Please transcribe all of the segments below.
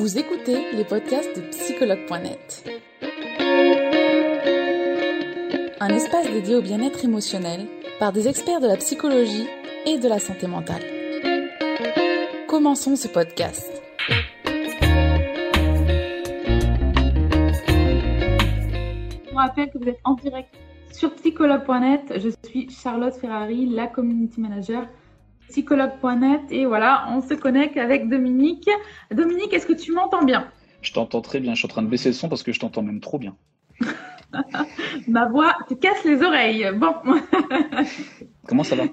Vous écoutez les podcasts de psychologue.net. Un espace dédié au bien-être émotionnel par des experts de la psychologie et de la santé mentale. Commençons ce podcast. Je vous rappelle que vous êtes en direct sur psychologue.net. Je suis Charlotte Ferrari, la community manager psychologue.net et voilà, on se connecte avec Dominique. Dominique, est-ce que tu m'entends bien? Je t'entends très bien. Je suis en train de baisser le son parce que je t'entends même trop bien. Ma voix te casse les oreilles. Bon. Comment ça va?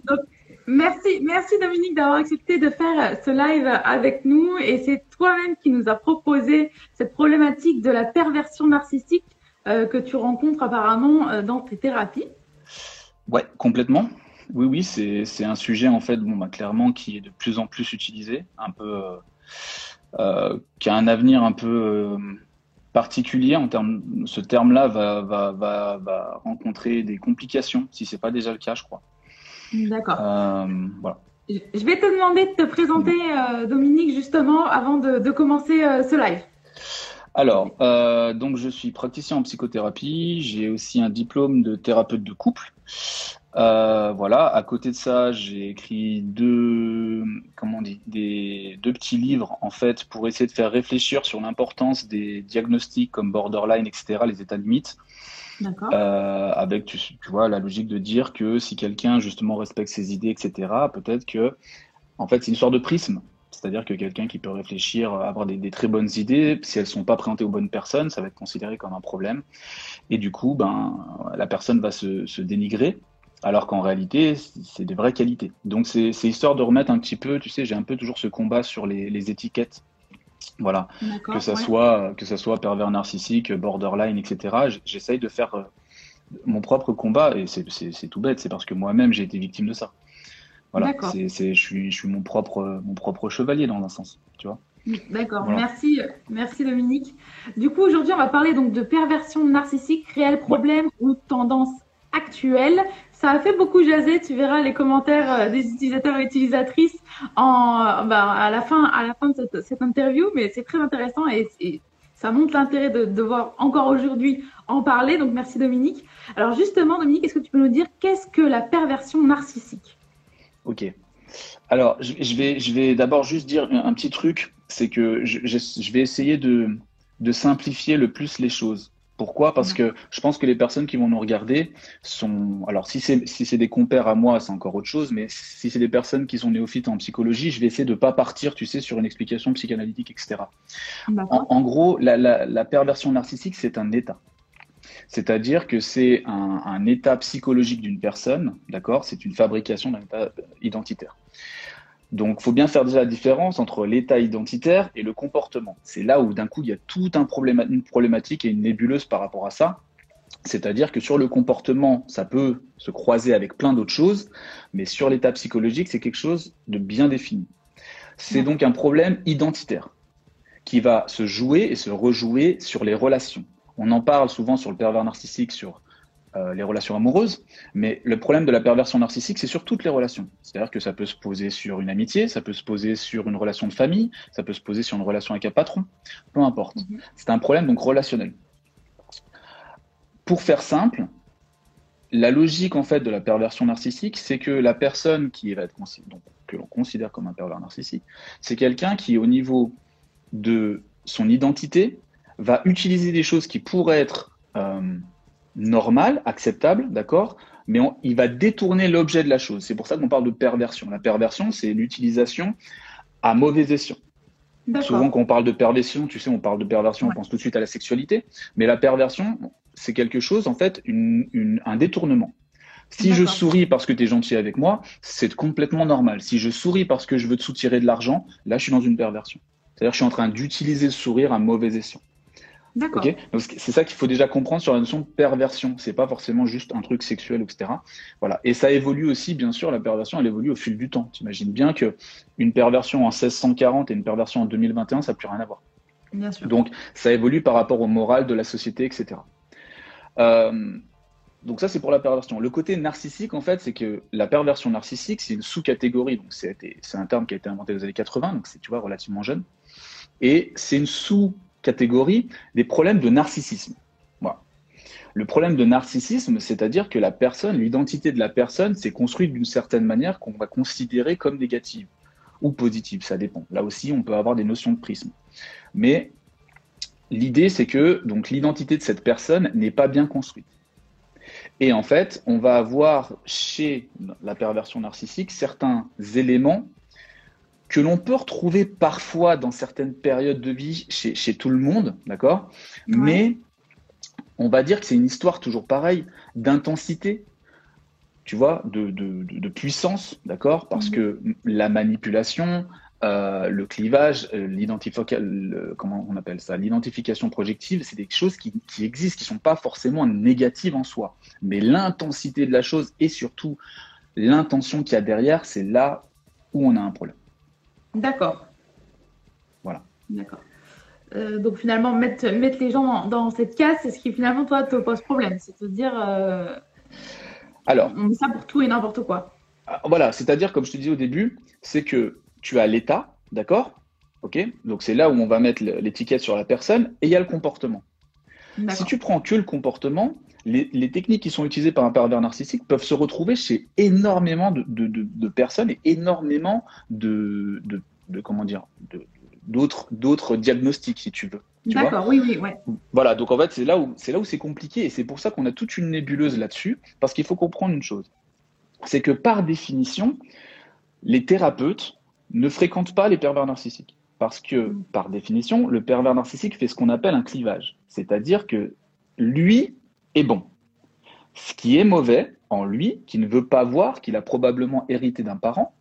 Merci, merci Dominique d'avoir accepté de faire ce live avec nous. Et c'est toi-même qui nous a proposé cette problématique de la perversion narcissique euh, que tu rencontres apparemment euh, dans tes thérapies. Ouais, complètement. Oui, oui, c'est un sujet en fait, bon, bah, clairement, qui est de plus en plus utilisé, un peu, euh, euh, qui a un avenir un peu euh, particulier en termes. Ce terme-là va, va, va, va, rencontrer des complications, si c'est pas déjà le cas, je crois. D'accord. voilà. Je vais te demander de te présenter, Dominique, justement, avant de, de commencer ce live. Alors, euh, donc je suis praticien en psychothérapie. J'ai aussi un diplôme de thérapeute de couple. Euh, voilà. À côté de ça, j'ai écrit deux, comment on dit, des deux petits livres en fait pour essayer de faire réfléchir sur l'importance des diagnostics comme borderline, etc., les états limites. Euh, avec, tu, tu, vois, la logique de dire que si quelqu'un justement respecte ses idées, etc., peut-être que, en fait, c'est une sorte de prisme. C'est-à-dire que quelqu'un qui peut réfléchir, avoir des, des, très bonnes idées, si elles sont pas présentées aux bonnes personnes, ça va être considéré comme un problème. Et du coup, ben, la personne va se, se dénigrer alors qu'en réalité, c'est des vraies qualités. Donc, c'est histoire de remettre un petit peu, tu sais, j'ai un peu toujours ce combat sur les, les étiquettes. Voilà, que ça, ouais. soit, que ça soit pervers narcissique, borderline, etc. J'essaye de faire euh, mon propre combat, et c'est tout bête, c'est parce que moi-même, j'ai été victime de ça. Voilà, c'est je, suis, je suis mon propre, mon propre chevalier dans un sens, tu vois. D'accord, voilà. merci, merci Dominique. Du coup, aujourd'hui, on va parler donc de perversion narcissique, réel problème ouais. ou tendance actuelle. Ça a fait beaucoup jaser, tu verras les commentaires euh, des utilisateurs et utilisatrices en, bah, à la fin, à la fin de cette, interview, mais c'est très intéressant et, ça montre l'intérêt de devoir encore aujourd'hui en parler. Donc merci Dominique. Alors justement, Dominique, est-ce que tu peux nous dire qu'est-ce que la perversion narcissique? Ok. Alors je, vais, je vais d'abord juste dire un, petit truc, c'est que je, je, vais essayer de, de simplifier le plus les choses. Pourquoi? Parce que je pense que les personnes qui vont nous regarder sont. Alors, si c'est si c'est des compères à moi, c'est encore autre chose, mais si c'est des personnes qui sont néophytes en psychologie, je vais essayer de pas partir, tu sais, sur une explication psychanalytique, etc. En, en, gros, la, la, la perversion narcissique, c'est un état. C'est-à-dire que c'est un, un, état psychologique d'une personne, d'accord? C'est une fabrication d'un état identitaire. Donc, il faut bien faire déjà la différence entre l'état identitaire et le comportement. C'est là où d'un coup, il y a tout un problème, une problématique et une nébuleuse par rapport à ça. C'est-à-dire que sur le comportement, ça peut se croiser avec plein d'autres choses, mais sur l'état psychologique, c'est quelque chose de bien défini. C'est donc un problème identitaire qui va se jouer et se rejouer sur les relations. On en parle souvent sur le pervers narcissique, sur euh, les relations amoureuses, mais le problème de la perversion narcissique, c'est sur toutes les relations. C'est-à-dire que ça peut se poser sur une amitié, ça peut se poser sur une relation de famille, ça peut se poser sur une relation avec un patron, peu importe. Mm -hmm. C'est un problème donc relationnel. Pour faire simple, la logique en fait de la perversion narcissique, c'est que la personne qui va être donc, que l'on considère comme un pervers narcissique, c'est quelqu'un qui, au niveau de son identité, va utiliser des choses qui pourraient être euh, normal, acceptable, d'accord Mais on, il va détourner l'objet de la chose. C'est pour ça qu'on parle de perversion. La perversion, c'est l'utilisation à mauvais escient. Souvent, quand on parle de perversion, tu sais, on parle de perversion, ouais. on pense tout de suite à la sexualité. Mais la perversion, c'est quelque chose, en fait, une, une, un détournement. Si je souris parce que tu es gentil avec moi, c'est complètement normal. Si je souris parce que je veux te soutirer de l'argent, là, je suis dans une perversion. C'est-à-dire que je suis en train d'utiliser le sourire à mauvais escient. Okay Donc c'est ça qu'il faut déjà comprendre sur la notion de perversion. C'est pas forcément juste un truc sexuel, etc. Voilà. Et ça évolue aussi, bien sûr, la perversion, elle évolue au fil du temps. T'imagines bien que une perversion en 1640 et une perversion en 2021, ça n'a plus rien à voir. Bien sûr. Donc ça évolue par rapport au moral de la société, etc. Euh, donc ça, c'est pour la perversion. Le côté narcissique, en fait, c'est que la perversion narcissique, c'est une sous-catégorie. Donc c'est un terme qui a été inventé aux années 80, donc c'est, tu vois, relativement jeune. Et c'est une sous-catégorie des problèmes de narcissisme. Le problème de narcissisme, c'est-à-dire que la personne, l'identité de la personne s'est construite d'une certaine manière qu'on va considérer comme négative ou positive, ça dépend. Là aussi, on peut avoir des notions de prisme. Mais l'idée, c'est que donc l'identité de cette personne n'est pas bien construite. Et en fait, on va avoir chez la perversion narcissique certains éléments que l'on peut retrouver parfois dans certaines périodes de vie chez, chez tout le monde, d'accord? Mais on va dire que c'est une histoire toujours pareille d'intensité, tu vois, de, de, de puissance, d'accord? Parce mhm. que la manipulation, euh, le clivage, euh, l'identification, comment on appelle ça, l'identification projective, c'est des choses qui, qui, existent, qui sont pas forcément négatives en soi, mais l'intensité de la chose et surtout l'intention qu'il y a derrière, c'est là où on a un problème. D'accord. Voilà. D'accord. Euh, donc finalement, mettre, mettre les gens dans, cette case, c'est ce qui finalement, toi, te pose problème. C'est de dire, euh, Alors, on met ça pour tout et n'importe quoi. Ah, voilà, c'est-à-dire, comme je te disais au début, c'est que tu as l'état, d'accord? Ok? Donc c'est là où on va mettre l'étiquette sur la personne, et il y a le comportement. Si tu prends que le comportement, les, techniques qui sont utilisées par un pervers narcissique peuvent se retrouver chez énormément de, personnes et énormément de, comment dire, d'autres, d'autres diagnostics, si tu veux. D'accord, oui, oui, ouais. Voilà, donc en fait, c'est là où c'est là où c'est compliqué et c'est pour ça qu'on a toute une nébuleuse là-dessus, parce qu'il faut comprendre une chose, c'est que par définition, les thérapeutes ne fréquentent pas les pervers narcissiques, parce que mm. par définition, le pervers narcissique fait ce qu'on appelle un clivage, c'est-à-dire que lui est bon. Ce qui est mauvais en lui, qui ne veut pas voir, qu'il a probablement hérité d'un parent,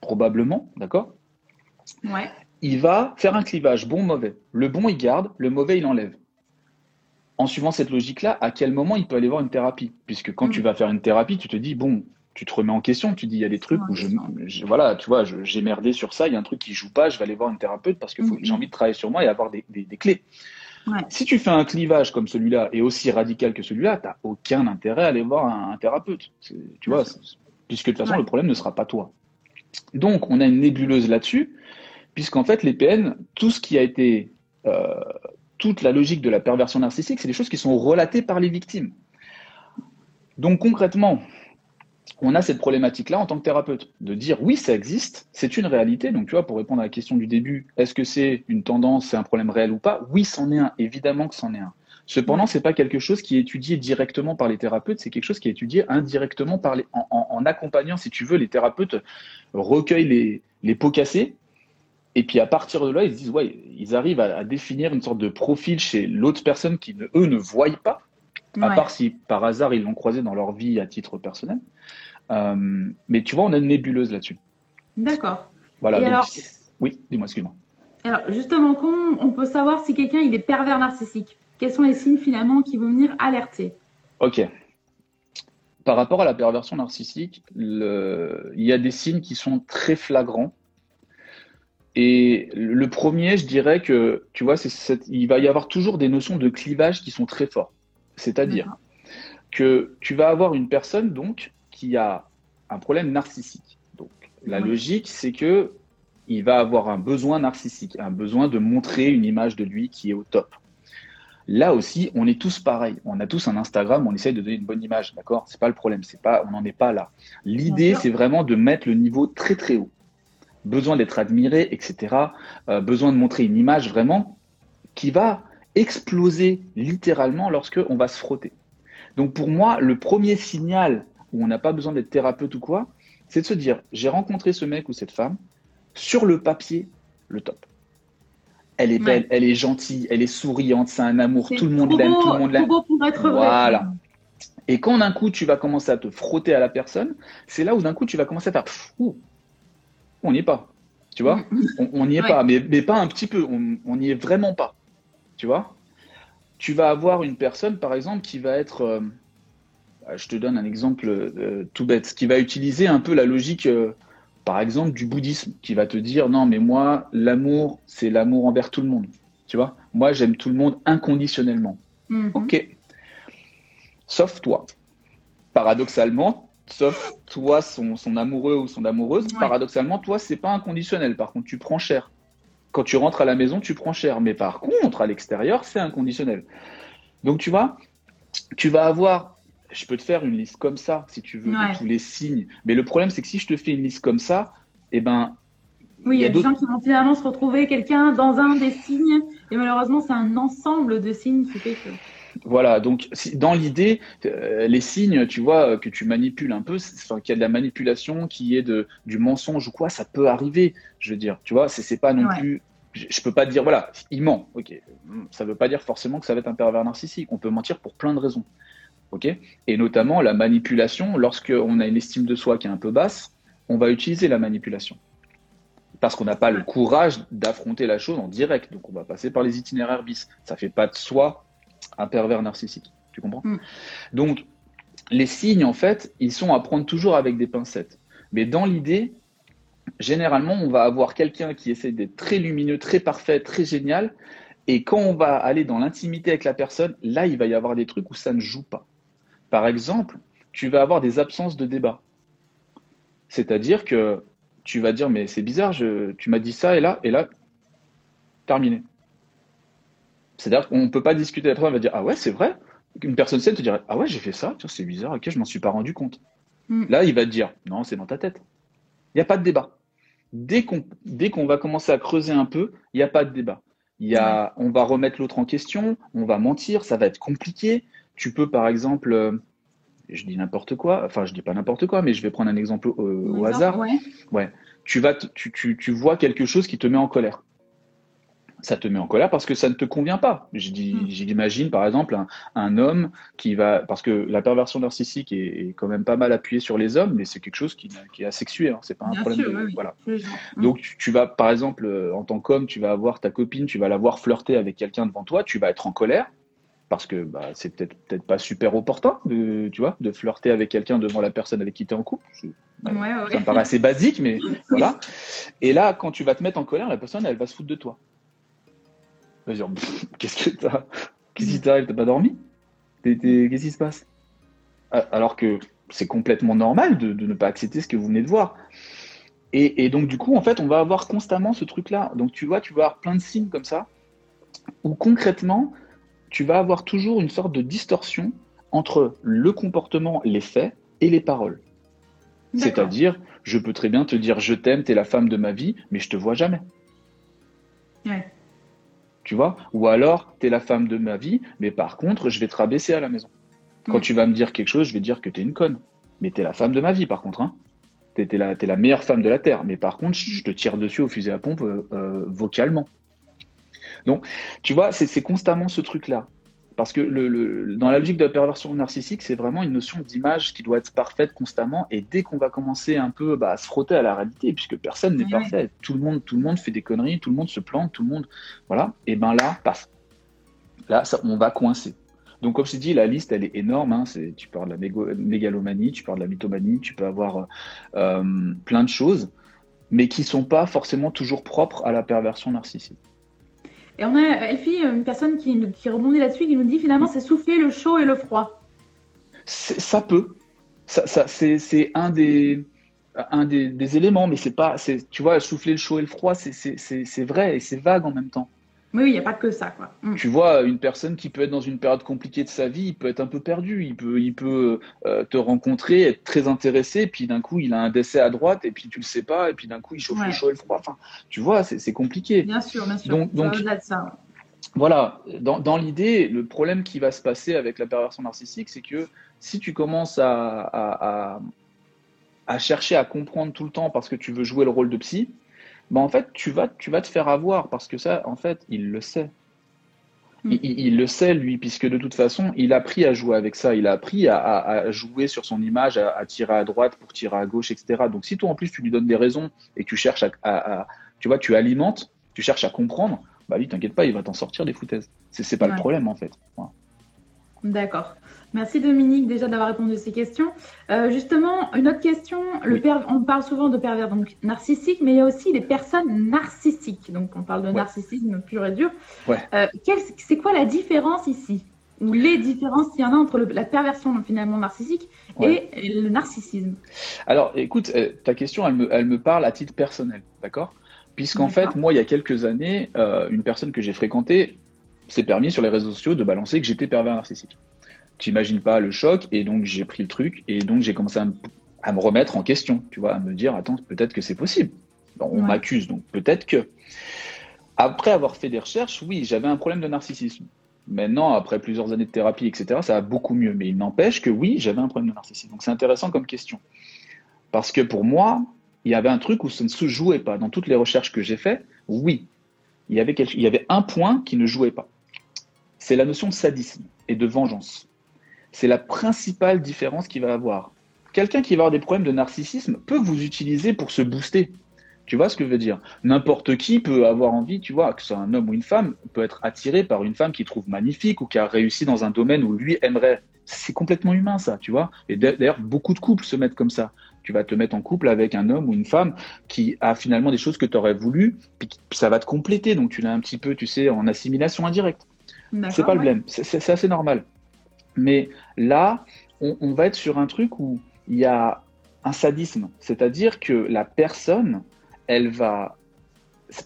probablement, d'accord? Ouais. Il va faire un clivage bon-mauvais. Le bon, il garde, le mauvais, il enlève. En suivant cette logique-là, à quel moment il peut aller voir une thérapie? Puisque quand mm. tu vas faire une thérapie, tu te dis, bon, tu te remets en question, tu dis, il y a des trucs où je, voilà, tu vois, j'ai merdé sur ça, il y a un truc qui joue pas, je vais aller voir une thérapeute parce que mm, j'ai mm. envie de travailler sur moi et avoir des clés. Si tu fais un clivage comme celui-là et aussi radical que celui-là, tu n'as aucun intérêt à aller voir un, thérapeute. Tu vois, puisque de toute façon, le problème ne sera pas toi. Donc, on a une nébuleuse là-dessus, puisqu'en fait, les PN, tout ce qui a été, euh, toute la logique de la perversion narcissique, c'est des choses qui sont relatées par les victimes. Donc, concrètement, on a cette problématique-là en tant que thérapeute, de dire oui, ça existe, c'est une réalité. Donc, tu vois, pour répondre à la question du début, est-ce que c'est une tendance, c'est un problème réel ou pas? Oui, c'en est un, évidemment que c'en est un. Cependant, c'est pas quelque chose qui est étudié directement par les thérapeutes, c'est quelque chose qui est étudié indirectement par les, en, accompagnant, si tu veux, les thérapeutes recueillent les, les pots cassés, et puis à partir de là, ils se disent, ouais, ils arrivent à, définir une sorte de profil chez l'autre personne qui, eux, ne voient pas, à part si par hasard ils l'ont croisé dans leur vie à titre personnel. Euh, mais tu vois, on a une nébuleuse là-dessus. D'accord. Voilà. alors... Oui, dis-moi, excuse-moi. Alors, justement, comment on peut savoir si quelqu'un il est pervers narcissique? Quels sont les signes finalement qui vont venir alerter? Ok. Par rapport à la perversion narcissique, il y a des signes qui sont très flagrants. Et le premier, je dirais que, tu vois, c'est il va y avoir toujours des notions de clivage qui sont très forts. C'est-à-dire que tu vas avoir une personne, donc, qui a un problème narcissique. Donc, la logique, c'est que il va avoir un besoin narcissique, un besoin de montrer une image de lui qui est au top. Là aussi, on est tous pareils. On a tous un Instagram, on essaye de donner une bonne image, d'accord? C'est pas le problème, c'est pas, on n'en est pas là. L'idée, c'est vraiment de mettre le niveau très très haut. Besoin d'être admiré, etc. Euh, besoin de montrer une image vraiment qui va exploser littéralement lorsque on va se frotter. Donc pour moi, le premier signal où on n'a pas besoin d'être thérapeute ou quoi, c'est de se dire, j'ai rencontré ce mec ou cette femme, sur le papier, le top. Elle est belle, elle est gentille, elle est souriante, c'est un amour, tout le monde l'aime, tout le monde l'aime. Voilà. Et quand d'un coup tu vas commencer à te frotter à la personne, c'est là où d'un coup tu vas commencer à faire, on n'y est pas, tu vois, on n'y est pas, mais, mais, pas un petit peu, on n'y est vraiment pas, tu vois? Tu vas avoir une personne, par exemple, qui va être, euh, je te donne un exemple euh, tout bête, qui va utiliser un peu la logique, euh, par exemple, du bouddhisme, qui va te dire non, mais moi, l'amour, c'est l'amour envers tout le monde. Tu vois, moi, j'aime tout le monde inconditionnellement. Mhm. Ok. Sauf toi. Paradoxalement, sauf toi, son, amoureux ou son amoureuse, paradoxalement, toi, c'est pas inconditionnel. Par contre, tu prends cher. Quand tu rentres à la maison, tu prends cher. Mais par contre, à l'extérieur, c'est inconditionnel. Donc, tu vois, tu vas avoir, je peux te faire une liste comme ça, si tu veux, de tous les signes. Mais le problème, c'est que si je te fais une liste comme ça, eh ben, oui, il y a, des gens qui vont finalement se retrouver quelqu'un dans un des signes, et malheureusement, c'est un ensemble de signes qui fait que. Voilà, donc dans l'idée, euh, les signes, tu vois, que tu manipules un peu, enfin, qu'il y a de la manipulation, qui est de, du mensonge ou quoi, ça peut arriver, je veux dire, tu vois, c'est pas non plus. Je, peux pas dire, voilà, il ment, ok. Ça veut pas dire forcément que ça va être un pervers narcissique. On peut mentir pour plein de raisons, Et notamment la manipulation, lorsqu'on a une estime de soi qui est un peu basse, on va utiliser la manipulation parce qu'on n'a pas le courage d'affronter la chose en direct. Donc on va passer par les itinéraires bis. Ça fait pas de soi un pervers narcissique. Tu comprends? Mm. Donc, les signes, en fait, ils sont à prendre toujours avec des pincettes. Mais dans l'idée, généralement, on va avoir quelqu'un qui essaie d'être très lumineux, très parfait, très génial. Et quand on va aller dans l'intimité avec la personne, là, il va y avoir des trucs où ça ne joue pas. Par exemple, tu vas avoir des absences de débat. C'est-à-dire que tu vas dire, mais c'est bizarre, tu m'as dit ça et là, et là, terminé. C'est-à-dire qu'on ne peut pas discuter la personne, va dire Ah ouais, c'est vrai. Une personne saine te dirait Ah ouais, j'ai fait ça, c'est bizarre, ok, je m'en suis pas rendu compte. Hmm. Là, il va te dire Non, c'est dans ta tête. Il n'y a pas de débat. Dès qu'on va commencer à creuser un peu, il n'y a pas de débat. Il y a, On va remettre l'autre en question, on va mentir, ça va être compliqué. Tu peux, par exemple, euh, je dis n'importe quoi, enfin, je dis pas n'importe quoi, mais je vais prendre un exemple au, hasard. Ouais. Tu, vas tu, tu, tu vois quelque chose qui te met en colère ça te met en colère parce que ça ne te convient pas. Hmm. J'imagine par exemple un, homme qui va, parce que la perversion narcissique est, quand même pas mal appuyée sur les hommes, mais c'est quelque chose qui, est asexué, hein, c'est pas un problème. Voilà. Donc tu, vas par exemple euh, en tant qu'homme, tu vas avoir ta copine, tu vas la voir flirter avec quelqu'un devant toi, tu vas être en colère parce que bah, c'est peut-être peut-être pas super opportun de, tu vois, de flirter avec quelqu'un devant la personne avec qui tu es en couple. ça me paraît assez basique, mais voilà. Et là, quand tu vas te mettre en colère, la personne, elle va se foutre de toi. Qu'est-ce que t'as? Qu'est-ce qui t'arrive? T'as pas dormi? Qu'est-ce qui se passe? Alors que c'est complètement normal de, ne pas accepter ce que vous venez de voir. Et, donc, du coup, en fait, on va avoir constamment ce truc-là. Donc, tu vois, tu vas avoir plein de signes comme ça, où concrètement, tu vas avoir toujours une sorte de distorsion entre le comportement, les faits et les paroles. C'est-à-dire, je peux très bien te dire je t'aime, t'es la femme de ma vie, mais je te vois jamais. Ouais. Tu vois? Ou alors, tu es la femme de ma vie, mais par contre, je vais te rabaisser à la maison. Quand tu vas me dire quelque chose, je vais dire que tu es une conne. Mais tu es la femme de ma vie, par contre. Hein. Tu es, la, la meilleure femme de la Terre. Mais par contre, je te tire dessus au fusil à pompe euh, euh, vocalement. Donc, tu vois, c'est constamment ce truc-là. Parce que le, dans la logique de la perversion narcissique, c'est vraiment une notion d'image qui doit être parfaite constamment. Et dès qu'on va commencer un peu bah, à se frotter à la réalité, puisque personne n'est parfait, tout le monde, tout le monde fait des conneries, tout le monde se plante, tout le monde, voilà. Et ben là, passe. Là, ça, on va coincer. Donc, comme je dit, la liste, elle est énorme. Hein. tu parles de la mégalomanie, tu parles de la mythomanie, tu peux avoir euh, plein de choses, mais qui sont pas forcément toujours propres à la perversion narcissique. Et on a, Elfie, une personne qui, qui rebondit là-dessus, qui nous dit finalement c'est souffler le chaud et le froid. Ça peut. C'est un des éléments, mais c'est pas, tu vois, souffler le chaud et le froid, c'est vrai et c'est vague en même temps. Oui, il n'y a pas que ça. Quoi. Mm. Tu vois, une personne qui peut être dans une période compliquée de sa vie, il peut être un peu perdu. Il peut, il peut euh, te rencontrer, être très intéressé, puis d'un coup, il a un décès à droite, et puis tu le sais pas, et puis d'un coup, il chauffe le chaud et le froid. Enfin, tu vois, c'est compliqué. Bien sûr, bien sûr. Donc, donc ça. Voilà, dans, dans l'idée, le problème qui va se passer avec la perversion narcissique, c'est que si tu commences à, à, à, à chercher à comprendre tout le temps parce que tu veux jouer le rôle de psy, bah, en fait, tu vas, tu vas te faire avoir parce que ça, en fait, il le sait. Mm. Il, le sait, lui, puisque de toute façon, il a appris à jouer avec ça. Il a appris à, jouer sur son image, à, tirer à droite pour tirer à gauche, etc. Donc, si toi, en plus, tu lui donnes des raisons et que tu cherches à, tu vois, tu alimentes, tu cherches à comprendre, bah lui, t'inquiète pas, il va t'en sortir des foutaises. C'est pas le problème, en fait. D'accord. Merci Dominique déjà d'avoir répondu à ces questions. Euh, justement, une autre question. Le on parle souvent de pervers donc narcissiques, mais il y a aussi des personnes narcissiques. Donc on parle de narcissisme pur et dur. Euh, c'est quoi la différence ici? Ou les différences qu'il y en a entre la perversion finalement narcissique et le narcissisme? Alors écoute, euh, ta question, elle me, elle me parle à titre personnel, d'accord? Puisqu'en fait, moi, il y a quelques années, euh, une personne que j'ai fréquentée s'est permis sur les réseaux sociaux de balancer que j'étais pervers narcissique. Tu n'imagines pas le choc, et donc j'ai pris le truc, et donc j'ai commencé à me, remettre en question, tu vois, à me dire, attends, peut-être que c'est possible. on m'accuse, donc peut-être que. Après avoir fait des recherches, oui, j'avais un problème de narcissisme. Maintenant, après plusieurs années de thérapie, etc., ça va beaucoup mieux. Mais il n'empêche que oui, j'avais un problème de narcissisme. Donc c'est intéressant comme question. Parce que pour moi, il y avait un truc où ça ne se jouait pas. Dans toutes les recherches que j'ai faites, oui, il y, avait il y avait un point qui ne jouait pas. C'est la notion de sadisme et de vengeance. C'est la principale différence qu'il va avoir. Quelqu'un qui va avoir des problèmes de narcissisme peut vous utiliser pour se booster. Tu vois ce que je veux dire? N'importe qui peut avoir envie, tu vois, que ce soit un homme ou une femme, peut être attiré par une femme qu'il trouve magnifique ou qui a réussi dans un domaine où lui aimerait. C'est complètement humain, ça, tu vois. Et d'ailleurs, beaucoup de couples se mettent comme ça. Tu vas te mettre en couple avec un homme ou une femme qui a finalement des choses que tu aurais voulu, puis ça va te compléter. Donc tu l'as un petit peu, tu sais, en assimilation indirecte. C'est pas le problème, c'est assez normal. Mais là, on, on va être sur un truc où il y a un sadisme, c'est-à-dire que la personne elle va.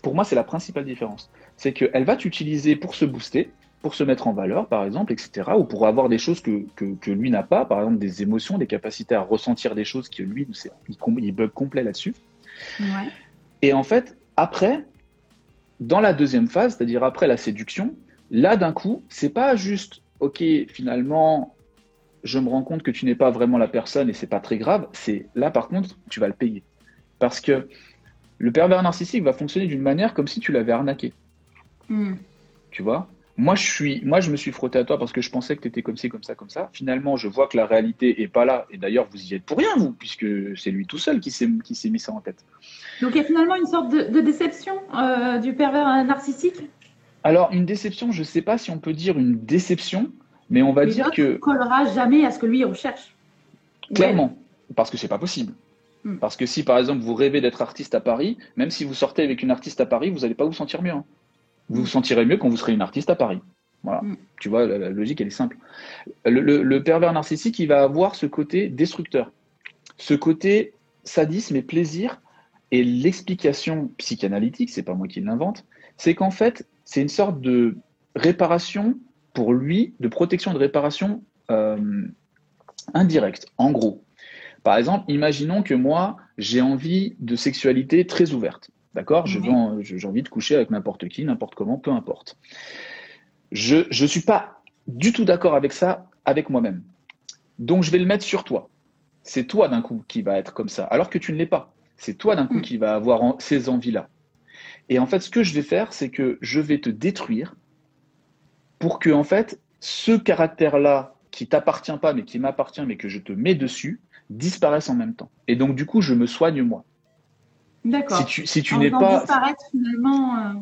Pour moi, c'est la principale différence. C'est qu'elle va t'utiliser pour se booster, pour se mettre en valeur, par exemple, etc., ou pour avoir des choses que, que, lui n'a pas, par exemple des émotions, des capacités à ressentir des choses que lui, il, il bug complet là-dessus. Et en fait, après, dans la deuxième phase, c'est-à-dire après la séduction, là d'un coup, c'est pas juste, ok, finalement, je me rends compte que tu n'es pas vraiment la personne et c'est pas très grave. C'est là, par contre, tu vas le payer. Parce que le pervers narcissique va fonctionner d'une manière comme si tu l'avais arnaqué. Hmm. Tu vois? Moi je, suis, moi, je me suis frotté à toi parce que je pensais que tu étais comme ci, comme ça, comme ça. Finalement, je vois que la réalité est pas là. Et d'ailleurs, vous y êtes pour rien, vous, puisque c'est lui tout seul qui s'est mis ça en tête. Donc, il y a finalement une sorte de, déception euh, du pervers narcissique? Alors, une déception, je ne sais pas si on peut dire une déception, mais on va dire que. Ne collera jamais à ce que lui recherche. Clairement, parce que c'est pas possible. Hmm. Parce que si par exemple vous rêvez d'être artiste à Paris, même si vous sortez avec une artiste à Paris, vous n'allez pas vous sentir mieux. Hein. Vous vous sentirez mieux quand vous serez une artiste à Paris. Voilà. Hmm. Tu vois, la, logique, elle est simple. Le, pervers narcissique, il va avoir ce côté destructeur, ce côté sadisme et plaisir. Et l'explication psychanalytique, c'est pas moi qui l'invente, c'est qu'en fait, c'est une sorte de réparation pour lui, de protection de réparation euh, indirecte. En gros, par exemple, imaginons que moi, j'ai envie de sexualité très ouverte. D'accord? J'ai envie de coucher avec n'importe qui, n'importe comment, peu importe. Je ne suis pas du tout d'accord avec ça avec moi-même. Donc, je vais le mettre sur toi. C'est toi d'un coup qui va être comme ça, alors que tu ne l'es pas. C'est toi d'un coup mm. qui va avoir ces envies-là. Et en fait, ce que je vais faire, c'est que je vais te détruire pour que, en fait, ce caractère-là qui t'appartient pas, mais qui m'appartient, mais que je te mets dessus, disparaissent en même temps. Et donc, du coup, je me soigne moi. D'accord. Si tu, si tu n'es pas. finalement. Euh.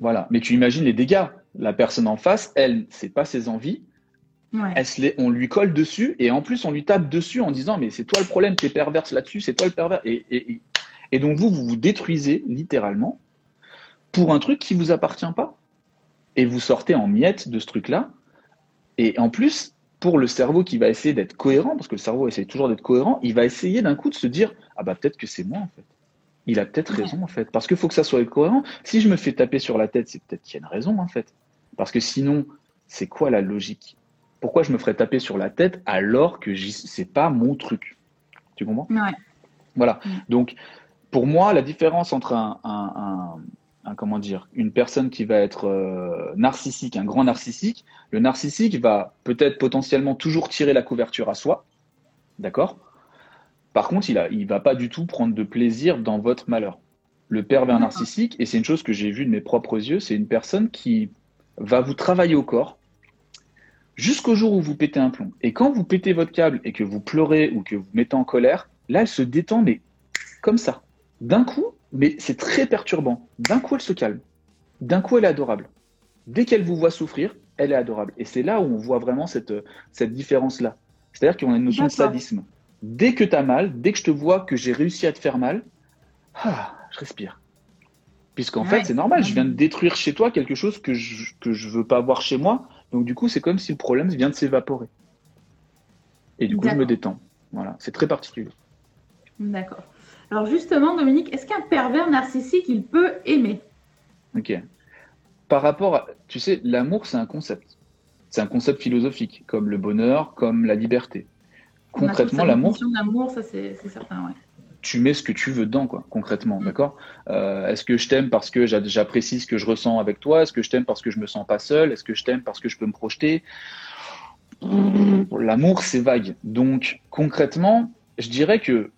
Voilà. Mais tu imagines les dégâts. La personne en face, elle, c'est pas ses envies. Elle on lui colle dessus et en plus on lui tape dessus en disant mais c'est toi le problème, tu es perverse là-dessus, c'est toi le pervers. Et, et, et, donc vous, vous vous détruisez littéralement pour un truc qui vous appartient pas. Et vous sortez en miettes de ce truc-là. Et en plus, pour le cerveau qui va essayer d'être cohérent, parce que le cerveau essaie toujours d'être cohérent, il va essayer d'un coup de se dire Ah bah peut-être que c'est moi en fait. Il a peut-être raison en fait. Parce qu'il faut que ça soit cohérent. Si je me fais taper sur la tête, c'est peut-être qu'il y a une raison en fait. Parce que sinon, c'est quoi la logique? Pourquoi je me ferais taper sur la tête alors que c'est pas mon truc? Tu comprends? Ouais. Voilà. Mm. Donc, pour moi, la différence entre un, comment dire, une personne qui va être euh, narcissique, un grand narcissique, le narcissique va peut-être potentiellement toujours tirer la couverture à soi, d'accord? Par contre, il ne il va pas du tout prendre de plaisir dans votre malheur. Le pervers narcissique, et c'est une chose que j'ai vue de mes propres yeux, c'est une personne qui va vous travailler au corps jusqu'au jour où vous pétez un plomb. Et quand vous pétez votre câble et que vous pleurez ou que vous mettez en colère, là, elle se détend, mais comme ça. D'un coup, mais c'est très perturbant. D'un coup, elle se calme. D'un coup, elle est adorable. Dès qu'elle vous voit souffrir, elle est adorable. Et c'est là où on voit vraiment cette, cette différence-là. C'est-à-dire qu'on a une notion de sadisme. Dès que tu as mal, dès que je te vois que j'ai réussi à te faire mal, ah, je respire. Puisqu'en fait, c'est normal, je viens de détruire chez toi quelque chose que je ne que je veux pas voir chez moi. Donc du coup, c'est comme si le problème vient de s'évaporer. Et du coup, je me détends. Voilà, c'est très particulier. D'accord. Alors justement, Dominique, est-ce qu'un pervers narcissique, il peut aimer? Ok. Par rapport à, tu sais, l'amour, c'est un concept. C'est un concept philosophique, comme le bonheur, comme la liberté. Concrètement, l'amour. L'amour, ça c'est certain, ouais. Tu mets ce que tu veux dedans, quoi, concrètement, mm. d'accord? Euh, Est-ce que je t'aime parce que j'apprécie ce que je ressens avec toi? Est-ce que je t'aime parce que je me sens pas seul? Est-ce que je t'aime parce que je peux me projeter? L'amour, c'est vague. Donc, concrètement, je dirais que,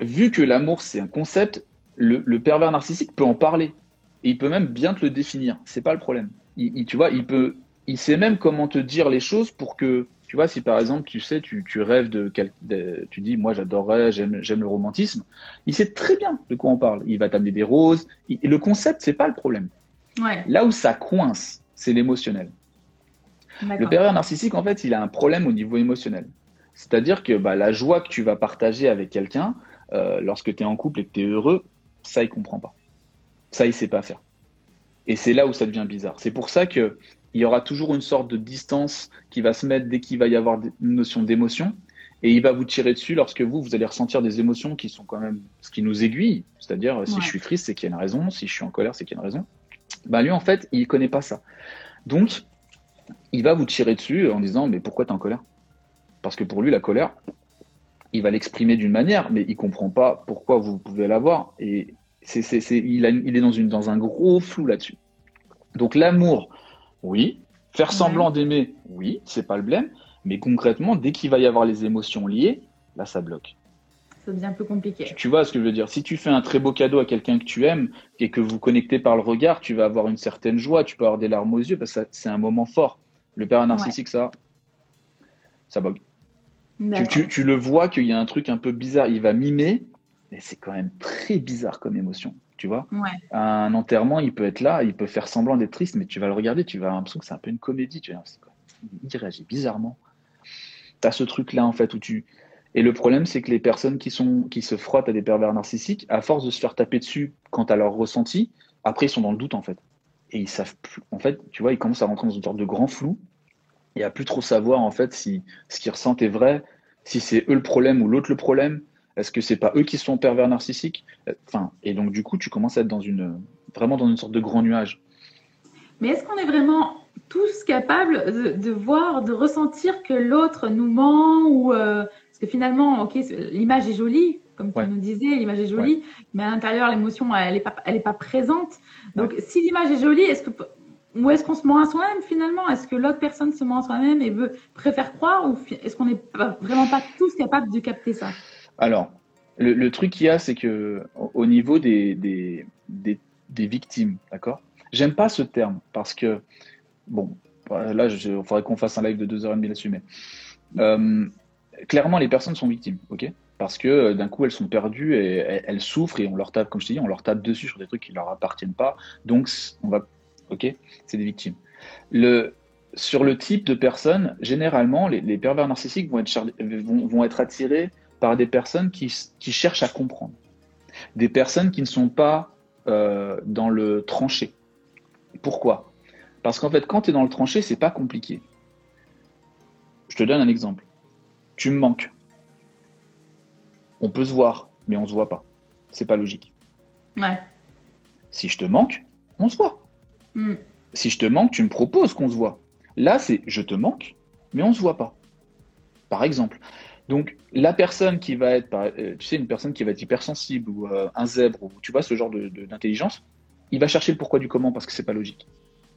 vu que l'amour, c'est un concept, le, pervers narcissique peut en parler. Et il peut même bien te le définir. C'est pas le problème. Il, tu vois, il peut, il sait même comment te dire les choses pour que, tu vois, si par exemple, tu sais, tu, rêves de, de, tu dis, moi j'adorerais, j'aime, le romantisme, il sait très bien de quoi on parle. Il va t'amener des roses. et le concept, c'est pas le problème. Là où ça coince, c'est l'émotionnel. Le pervers narcissique, en fait, il a un problème au niveau émotionnel. C'est-à-dire que bah, la joie que tu vas partager avec quelqu'un, euh, lorsque tu es en couple et que tu es heureux, ça, il comprend pas. Ça, il sait pas faire. Et c'est là où ça devient bizarre. C'est pour ça qu'il y aura toujours une sorte de distance qui va se mettre dès qu'il va y avoir une notion d'émotion. Et il va vous tirer dessus lorsque vous, vous allez ressentir des émotions qui sont quand même ce qui nous aiguille. C'est-à-dire, si je suis triste, c'est qu'il y a une raison. Si je suis en colère, c'est qu'il y a une raison. Bah, lui, en fait, il connaît pas ça. Donc, il va vous tirer dessus en disant Mais pourquoi tu es en colère? Parce que pour lui, la colère, il va l'exprimer d'une manière, mais il comprend pas pourquoi vous pouvez l'avoir. Et c'est, il, est dans, une, dans un gros flou là-dessus. Donc l'amour, oui. Faire semblant d'aimer, oui, c'est pas le blême. Mais concrètement, dès qu'il va y avoir les émotions liées, là, ça bloque. Ça devient un peu compliqué. Tu, vois ce que je veux dire? Si tu fais un très beau cadeau à quelqu'un que tu aimes et que vous connectez par le regard, tu vas avoir une certaine joie, tu peux avoir des larmes aux yeux parce que c'est un moment fort. Le père narcissique, ça, ça bug. Tu, le vois qu'il y a un truc un peu bizarre. Il va mimer, mais c'est quand même très bizarre comme émotion. Tu vois Un enterrement, il peut être là, il peut faire semblant d'être triste, mais tu vas le regarder, tu vas avoir l'impression que c'est un peu une comédie. Tu il réagit bizarrement. Tu as ce truc-là, en fait, où tu. Et le problème, c'est que les personnes qui, sont, qui se frottent à des pervers narcissiques, à force de se faire taper dessus quant à leur ressenti, après, ils sont dans le doute, en fait et ils savent plus. En fait, tu vois, ils commencent à rentrer dans une sorte de grand flou et à plus trop savoir en fait si ce qu'ils ressentent est vrai, si c'est eux le problème ou l'autre le problème. Est-ce que c'est pas eux qui sont pervers narcissiques? Enfin, et donc du coup, tu commences à être dans une vraiment dans une sorte de grand nuage. Mais est-ce qu'on est vraiment tous capables de, voir, de ressentir que l'autre nous ment ou euh, parce que finalement, ok, l'image est jolie, comme tu nous disais, l'image est jolie, mais à l'intérieur, l'émotion, elle n'est pas, elle est pas présente. Donc, si l'image est jolie, est-ce que ou est-ce qu'on se ment à soi-même finalement? Est-ce que l'autre personne se ment à soi-même et veut préfère croire ou est-ce qu'on n'est vraiment pas tous capables de capter ça? Alors, le, truc qu'il y a, c'est que au niveau des, des, des, victimes, d'accord? J'aime pas ce terme parce que, bon, là, il faudrait qu'on fasse un live de 2h30 là-dessus, mais euh, clairement, les personnes sont victimes, ok? Parce que euh, d'un coup elles sont perdues et elles, souffrent et on leur tape, comme je t'ai dit, on leur tape dessus sur des trucs qui leur appartiennent pas. Donc on va, ok, c'est des victimes. Le, sur le type de personnes, généralement les, pervers narcissiques vont être, vont, être, attirés par des personnes qui, qui, cherchent à comprendre, des personnes qui ne sont pas euh, dans le tranché. Pourquoi? Parce qu'en fait, quand tu es dans le tranché, c'est pas compliqué. Je te donne un exemple. Tu me manques on peut se voir, mais on se voit pas. C'est pas logique. Ouais. Si je te manque, on se voit. Hmm. Si je te manque, tu me proposes qu'on se voit. Là, c'est je te manque, mais on se voit pas. Par exemple. Donc, la personne qui va être, euh, tu sais, une personne qui va être hypersensible ou euh, un zèbre ou tu vois ce genre d'intelligence, il va chercher le pourquoi du comment parce que c'est pas logique.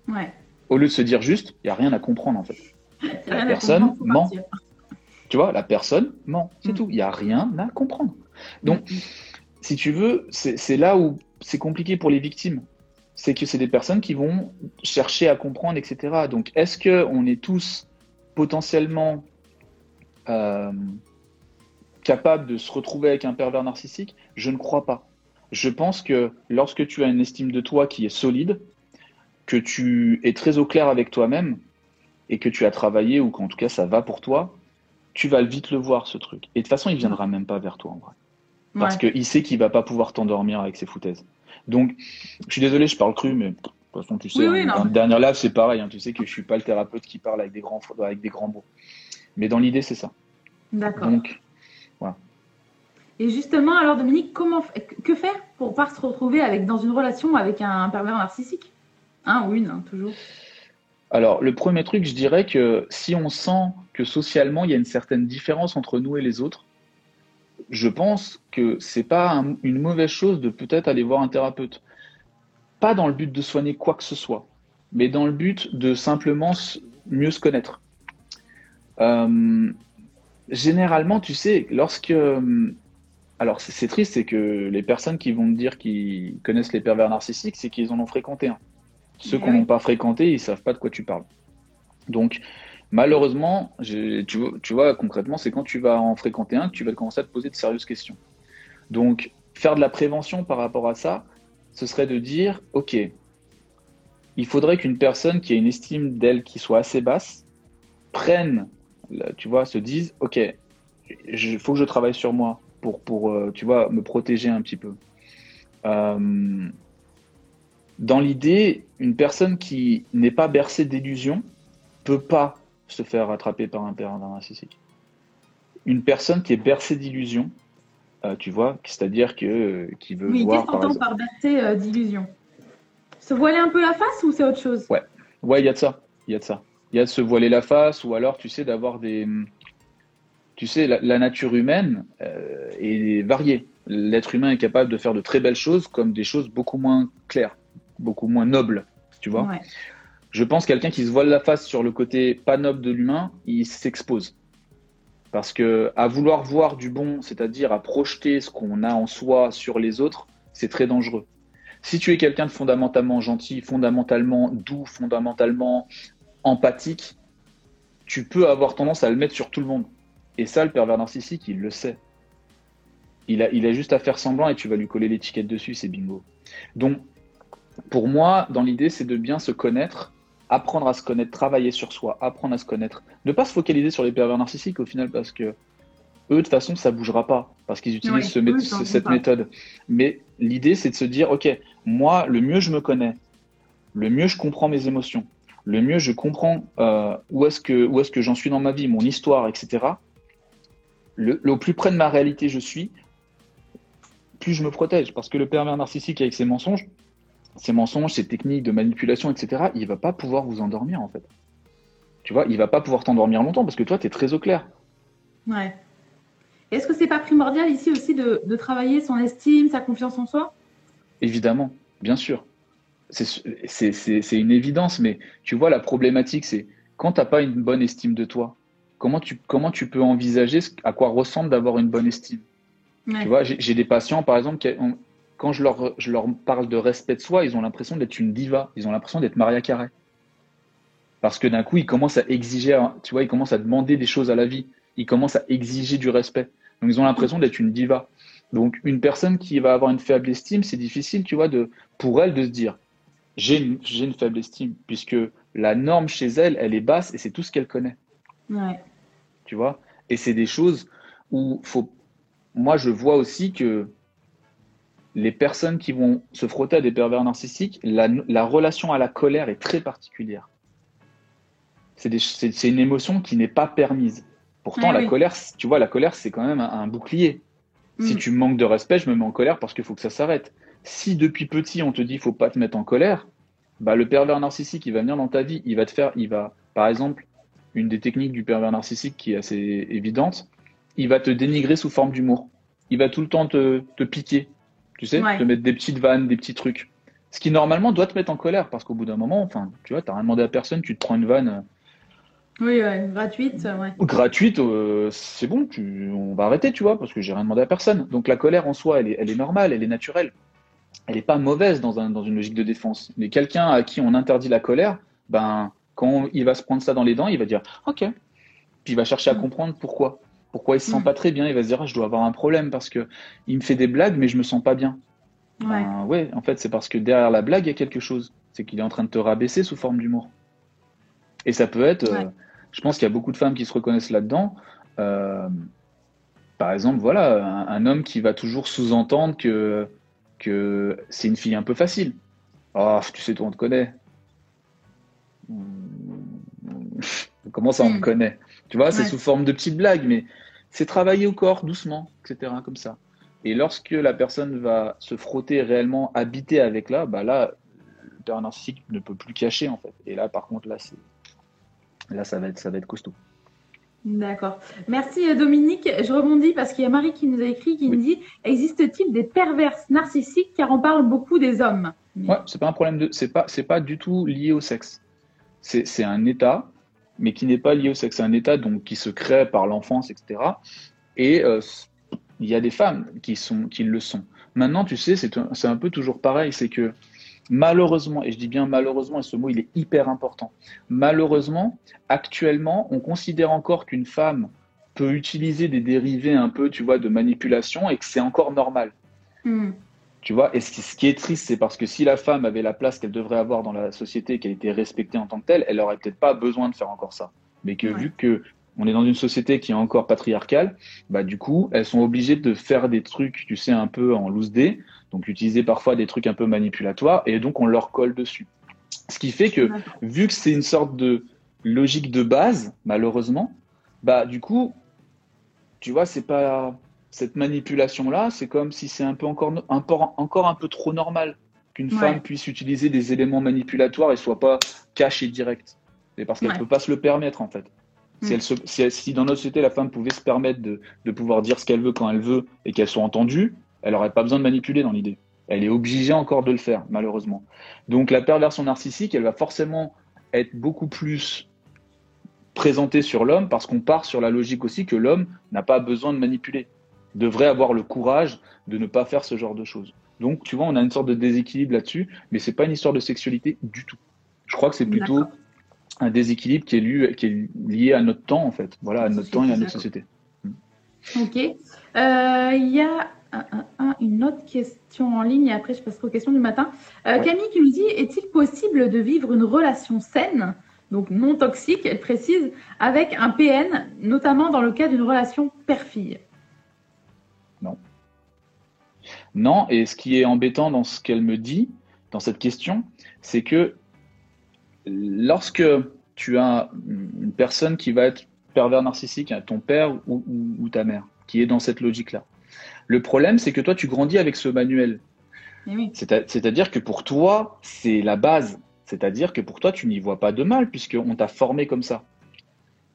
Ouais. Au lieu de se dire juste, il y a rien à comprendre en fait. La personne ment. Tu vois, la personne ment, c'est mm. tout. Il n'y a rien à comprendre. Donc, mm. si tu veux, c'est là où c'est compliqué pour les victimes. C'est que c'est des personnes qui vont chercher à comprendre, etc. Donc, est-ce qu'on est tous potentiellement euh, capables de se retrouver avec un pervers narcissique? Je ne crois pas. Je pense que lorsque tu as une estime de toi qui est solide, que tu es très au clair avec toi-même et que tu as travaillé ou qu'en tout cas ça va pour toi, tu vas vite le voir ce truc. Et de toute façon, il viendra même pas vers toi en vrai. Parce qu'il sait qu'il va pas pouvoir t'endormir avec ses foutaises. Donc, je suis désolé, je parle cru, mais de toute façon, tu sais, dans le dernier live, c'est pareil. Hein. tu sais que je suis pas le thérapeute qui parle avec des grands, avec des grands mots. Mais dans l'idée, c'est ça. D'accord. Donc, voilà. Et justement, alors Dominique, comment, que faire pour pas se retrouver avec, dans une relation avec un pervers narcissique? Un ou une, hein, toujours. Alors, le premier truc, je dirais que si on sent que socialement, il y a une certaine différence entre nous et les autres, je pense que c'est pas une mauvaise chose de peut-être aller voir un thérapeute. Pas dans le but de soigner quoi que ce soit, mais dans le but de simplement mieux se connaître. Euh, généralement, tu sais, lorsque. Alors, c'est triste, c'est que les personnes qui vont me dire qu'ils connaissent les pervers narcissiques, c'est qu'ils en ont fréquenté un. Ceux qui n'ont pas fréquenté, ils savent pas de quoi tu parles. Donc, malheureusement, tu, vois, concrètement, c'est quand tu vas en fréquenter un que tu vas commencer à te poser de sérieuses questions. Donc, faire de la prévention par rapport à ça, ce serait de dire, OK, il faudrait qu'une personne qui a une estime d'elle qui soit assez basse prenne, tu vois, se dise, OK, il faut que je travaille sur moi pour, pour euh, tu vois, me protéger un petit peu. Euh, dans l'idée, une personne qui n'est pas bercée d'illusions peut pas se faire attraper par un père narcissique. Une personne qui est bercée d'illusions, euh, tu vois, c'est-à-dire que euh, qui veut oui, voir. qu'est-ce qu'on entend par bercée euh, d'illusions Se voiler un peu la face ou c'est autre chose? Ouais, ouais, il y a de ça, il y a de ça. Il y a de se voiler la face ou alors, tu sais, d'avoir des, tu sais, la, nature humaine est variée. L'être humain est capable de faire de très belles choses comme des choses beaucoup moins claires beaucoup moins noble, tu vois. Je pense quelqu'un qui se voile la face sur le côté pas noble de l'humain, il s'expose. Parce que à vouloir voir du bon, c'est-à-dire à projeter ce qu'on a en soi sur les autres, c'est très dangereux. Si tu es quelqu'un de fondamentalement gentil, fondamentalement doux, fondamentalement empathique, tu peux avoir tendance à le mettre sur tout le monde. Et ça, le pervers narcissique, il le sait. Il a, il a juste à faire semblant et tu vas lui coller l'étiquette dessus, c'est bingo. Donc, pour moi, dans l'idée, c'est de bien se connaître, apprendre à se connaître, travailler sur soi, apprendre à se connaître. Ne pas se focaliser sur les pervers narcissiques au final parce que eux, de toute façon, ça bougera pas parce qu'ils utilisent cette méthode. Mais l'idée, c'est de se dire, OK, moi, le mieux je me connais, le mieux je comprends mes émotions, le mieux je comprends euh, où est-ce que, où est que j'en suis dans ma vie, mon histoire, etc. Le, le, au plus près de ma réalité je suis, plus je me protège. Parce que le pervers narcissique, avec ses mensonges, ces mensonges, ces techniques de manipulation, etc., il va pas pouvoir vous endormir en fait. Tu vois, il va pas pouvoir t'endormir longtemps parce que toi, tu es très au clair. Ouais. Est-ce que c'est pas primordial ici aussi de, travailler son estime, sa confiance en soi? Évidemment, bien sûr. C'est une évidence, mais tu vois, la problématique, c'est quand tu n'as pas une bonne estime de toi, comment tu, comment tu peux envisager à quoi ressemble d'avoir une bonne estime? Tu vois, j'ai des patients, par exemple, qui ont, quand je leur, je leur parle de respect de soi, ils ont l'impression d'être une diva, ils ont l'impression d'être Maria Carré. Parce que d'un coup, ils commencent à exiger, tu vois, ils commencent à demander des choses à la vie, ils commencent à exiger du respect. Donc ils ont l'impression d'être une diva. Donc une personne qui va avoir une faible estime, c'est difficile, tu vois, de, pour elle de se dire, j'ai une, une faible estime, puisque la norme chez elle, elle est basse et c'est tout ce qu'elle connaît. Ouais. Tu vois? Et c'est des choses où faut. Moi, je vois aussi que les personnes qui vont se frotter à des pervers narcissiques, la, relation à la colère est très particulière. C'est une émotion qui n'est pas permise. Pourtant, ah la colère, tu vois, la colère, c'est quand même un, bouclier. Si mm. tu manques de respect, je me mets en colère parce qu'il faut que ça s'arrête. Si depuis petit, on te dit, faut pas te mettre en colère, bah, le pervers narcissique, il va venir dans ta vie, il va te faire, il va, par exemple, une des techniques du pervers narcissique qui est assez évidente, il va te dénigrer sous forme d'humour. Il va tout le temps te piquer tu sais, te mettre des petites vannes, des petits trucs. Ce qui normalement doit te mettre en colère parce qu'au bout d'un moment, enfin, tu vois, t'as rien demandé à personne, tu te prends une vanne. Euh, oui, gratuite, ouais. Gratuite, euh, c'est bon, tu, on va arrêter, tu vois, parce que j'ai rien demandé à personne. Donc la colère en soi, elle est, elle est normale, elle est naturelle. Elle n'est pas mauvaise dans, un, dans une logique de défense. Mais quelqu'un à qui on interdit la colère, ben, quand il va se prendre ça dans les dents, il va dire OK. Puis il va chercher à mm. comprendre pourquoi. Pourquoi il se sent mm. pas très bien Il va se dire ah, je dois avoir un problème parce que il me fait des blagues mais je me sens pas bien. Ouais. Ben, ouais en fait c'est parce que derrière la blague il y a quelque chose. C'est qu'il est en train de te rabaisser sous forme d'humour. Et ça peut être, euh, je pense qu'il y a beaucoup de femmes qui se reconnaissent là-dedans. Euh, par exemple, voilà, un, homme qui va toujours sous-entendre que, que c'est une fille un peu facile. Oh, tu sais, toi, on te connaît. Comment ça, on me mm. connaît Tu vois, c'est sous forme de petites blagues, mais c'est travailler au corps doucement, etc. Comme ça. Et lorsque la personne va se frotter réellement, habiter avec là, bah là, le père narcissique ne peut plus cacher en fait. Et là, par contre, là, c'est là, ça va être, ça va être costaud. D'accord. Merci Dominique. Je rebondis parce qu'il y a Marie qui nous a écrit qui nous dit existe-t-il des perverses narcissiques car on parle beaucoup des hommes? Ouais, c'est pas un problème de, c'est pas, c'est pas du tout lié au sexe. C'est un état, mais qui n'est pas lié au sexe. C'est un état donc qui se crée par l'enfance, etc. Et euh, il y a des femmes qui sont, qui le sont. Maintenant, tu sais, c'est un, peu toujours pareil, c'est que Malheureusement, et je dis bien malheureusement, et ce mot il est hyper important, malheureusement, actuellement, on considère encore qu'une femme peut utiliser des dérivés un peu, tu vois, de manipulation et que c'est encore normal. Hmm. Tu vois, et ce qui, est triste, c'est parce que si la femme avait la place qu'elle devrait avoir dans la société, qu'elle était respectée en tant que telle, elle n'aurait peut-être pas besoin de faire encore ça. Mais que vu que on est dans une société qui est encore patriarcale, bah du coup, elles sont obligées de faire des trucs, tu sais, un peu en loose day, donc utiliser parfois des trucs un peu manipulatoires, et donc on leur colle dessus. Ce qui fait que, vu que c'est une sorte de logique de base, malheureusement, bah du coup, tu vois, c'est pas cette manipulation-là, c'est comme si c'est un peu encore un, peu, encore un peu trop normal qu'une femme puisse utiliser des éléments manipulatoires et soit pas cachée direct. C'est parce qu'elle ne peut pas se le permettre en fait. Si, elle se, si, dans notre société la femme pouvait se permettre de, de pouvoir dire ce qu'elle veut quand elle veut et qu'elle soit entendue, elle n'aurait pas besoin de manipuler dans l'idée. Elle est obligée encore de le faire, malheureusement. Donc la perversion narcissique, elle va forcément être beaucoup plus présentée sur l'homme parce qu'on part sur la logique aussi que l'homme n'a pas besoin de manipuler, devrait avoir le courage de ne pas faire ce genre de choses. Donc tu vois, on a une sorte de déséquilibre là-dessus, mais c'est pas une histoire de sexualité du tout. Je crois que c'est plutôt un déséquilibre qui est, qui est, lié à notre temps en fait, voilà, à notre temps et à notre société. Ok. Euh, il y a une autre question en ligne et après je passerai aux questions du matin. Euh, Camille qui nous dit est-il possible de vivre une relation saine, donc non toxique, elle précise, avec un PN, notamment dans le cas d'une relation père-fille? Non, et ce qui est embêtant dans ce qu'elle me dit, dans cette question, c'est que lorsque tu as une personne qui va être pervers narcissique, hein, ton père ou ta mère, qui est dans cette logique-là, le problème, c'est que toi, tu grandis avec ce manuel. Eh c'est-à-dire que pour toi, c'est la base. C'est-à-dire que pour toi, tu n'y vois pas de mal puisqu'on t'a formé comme ça.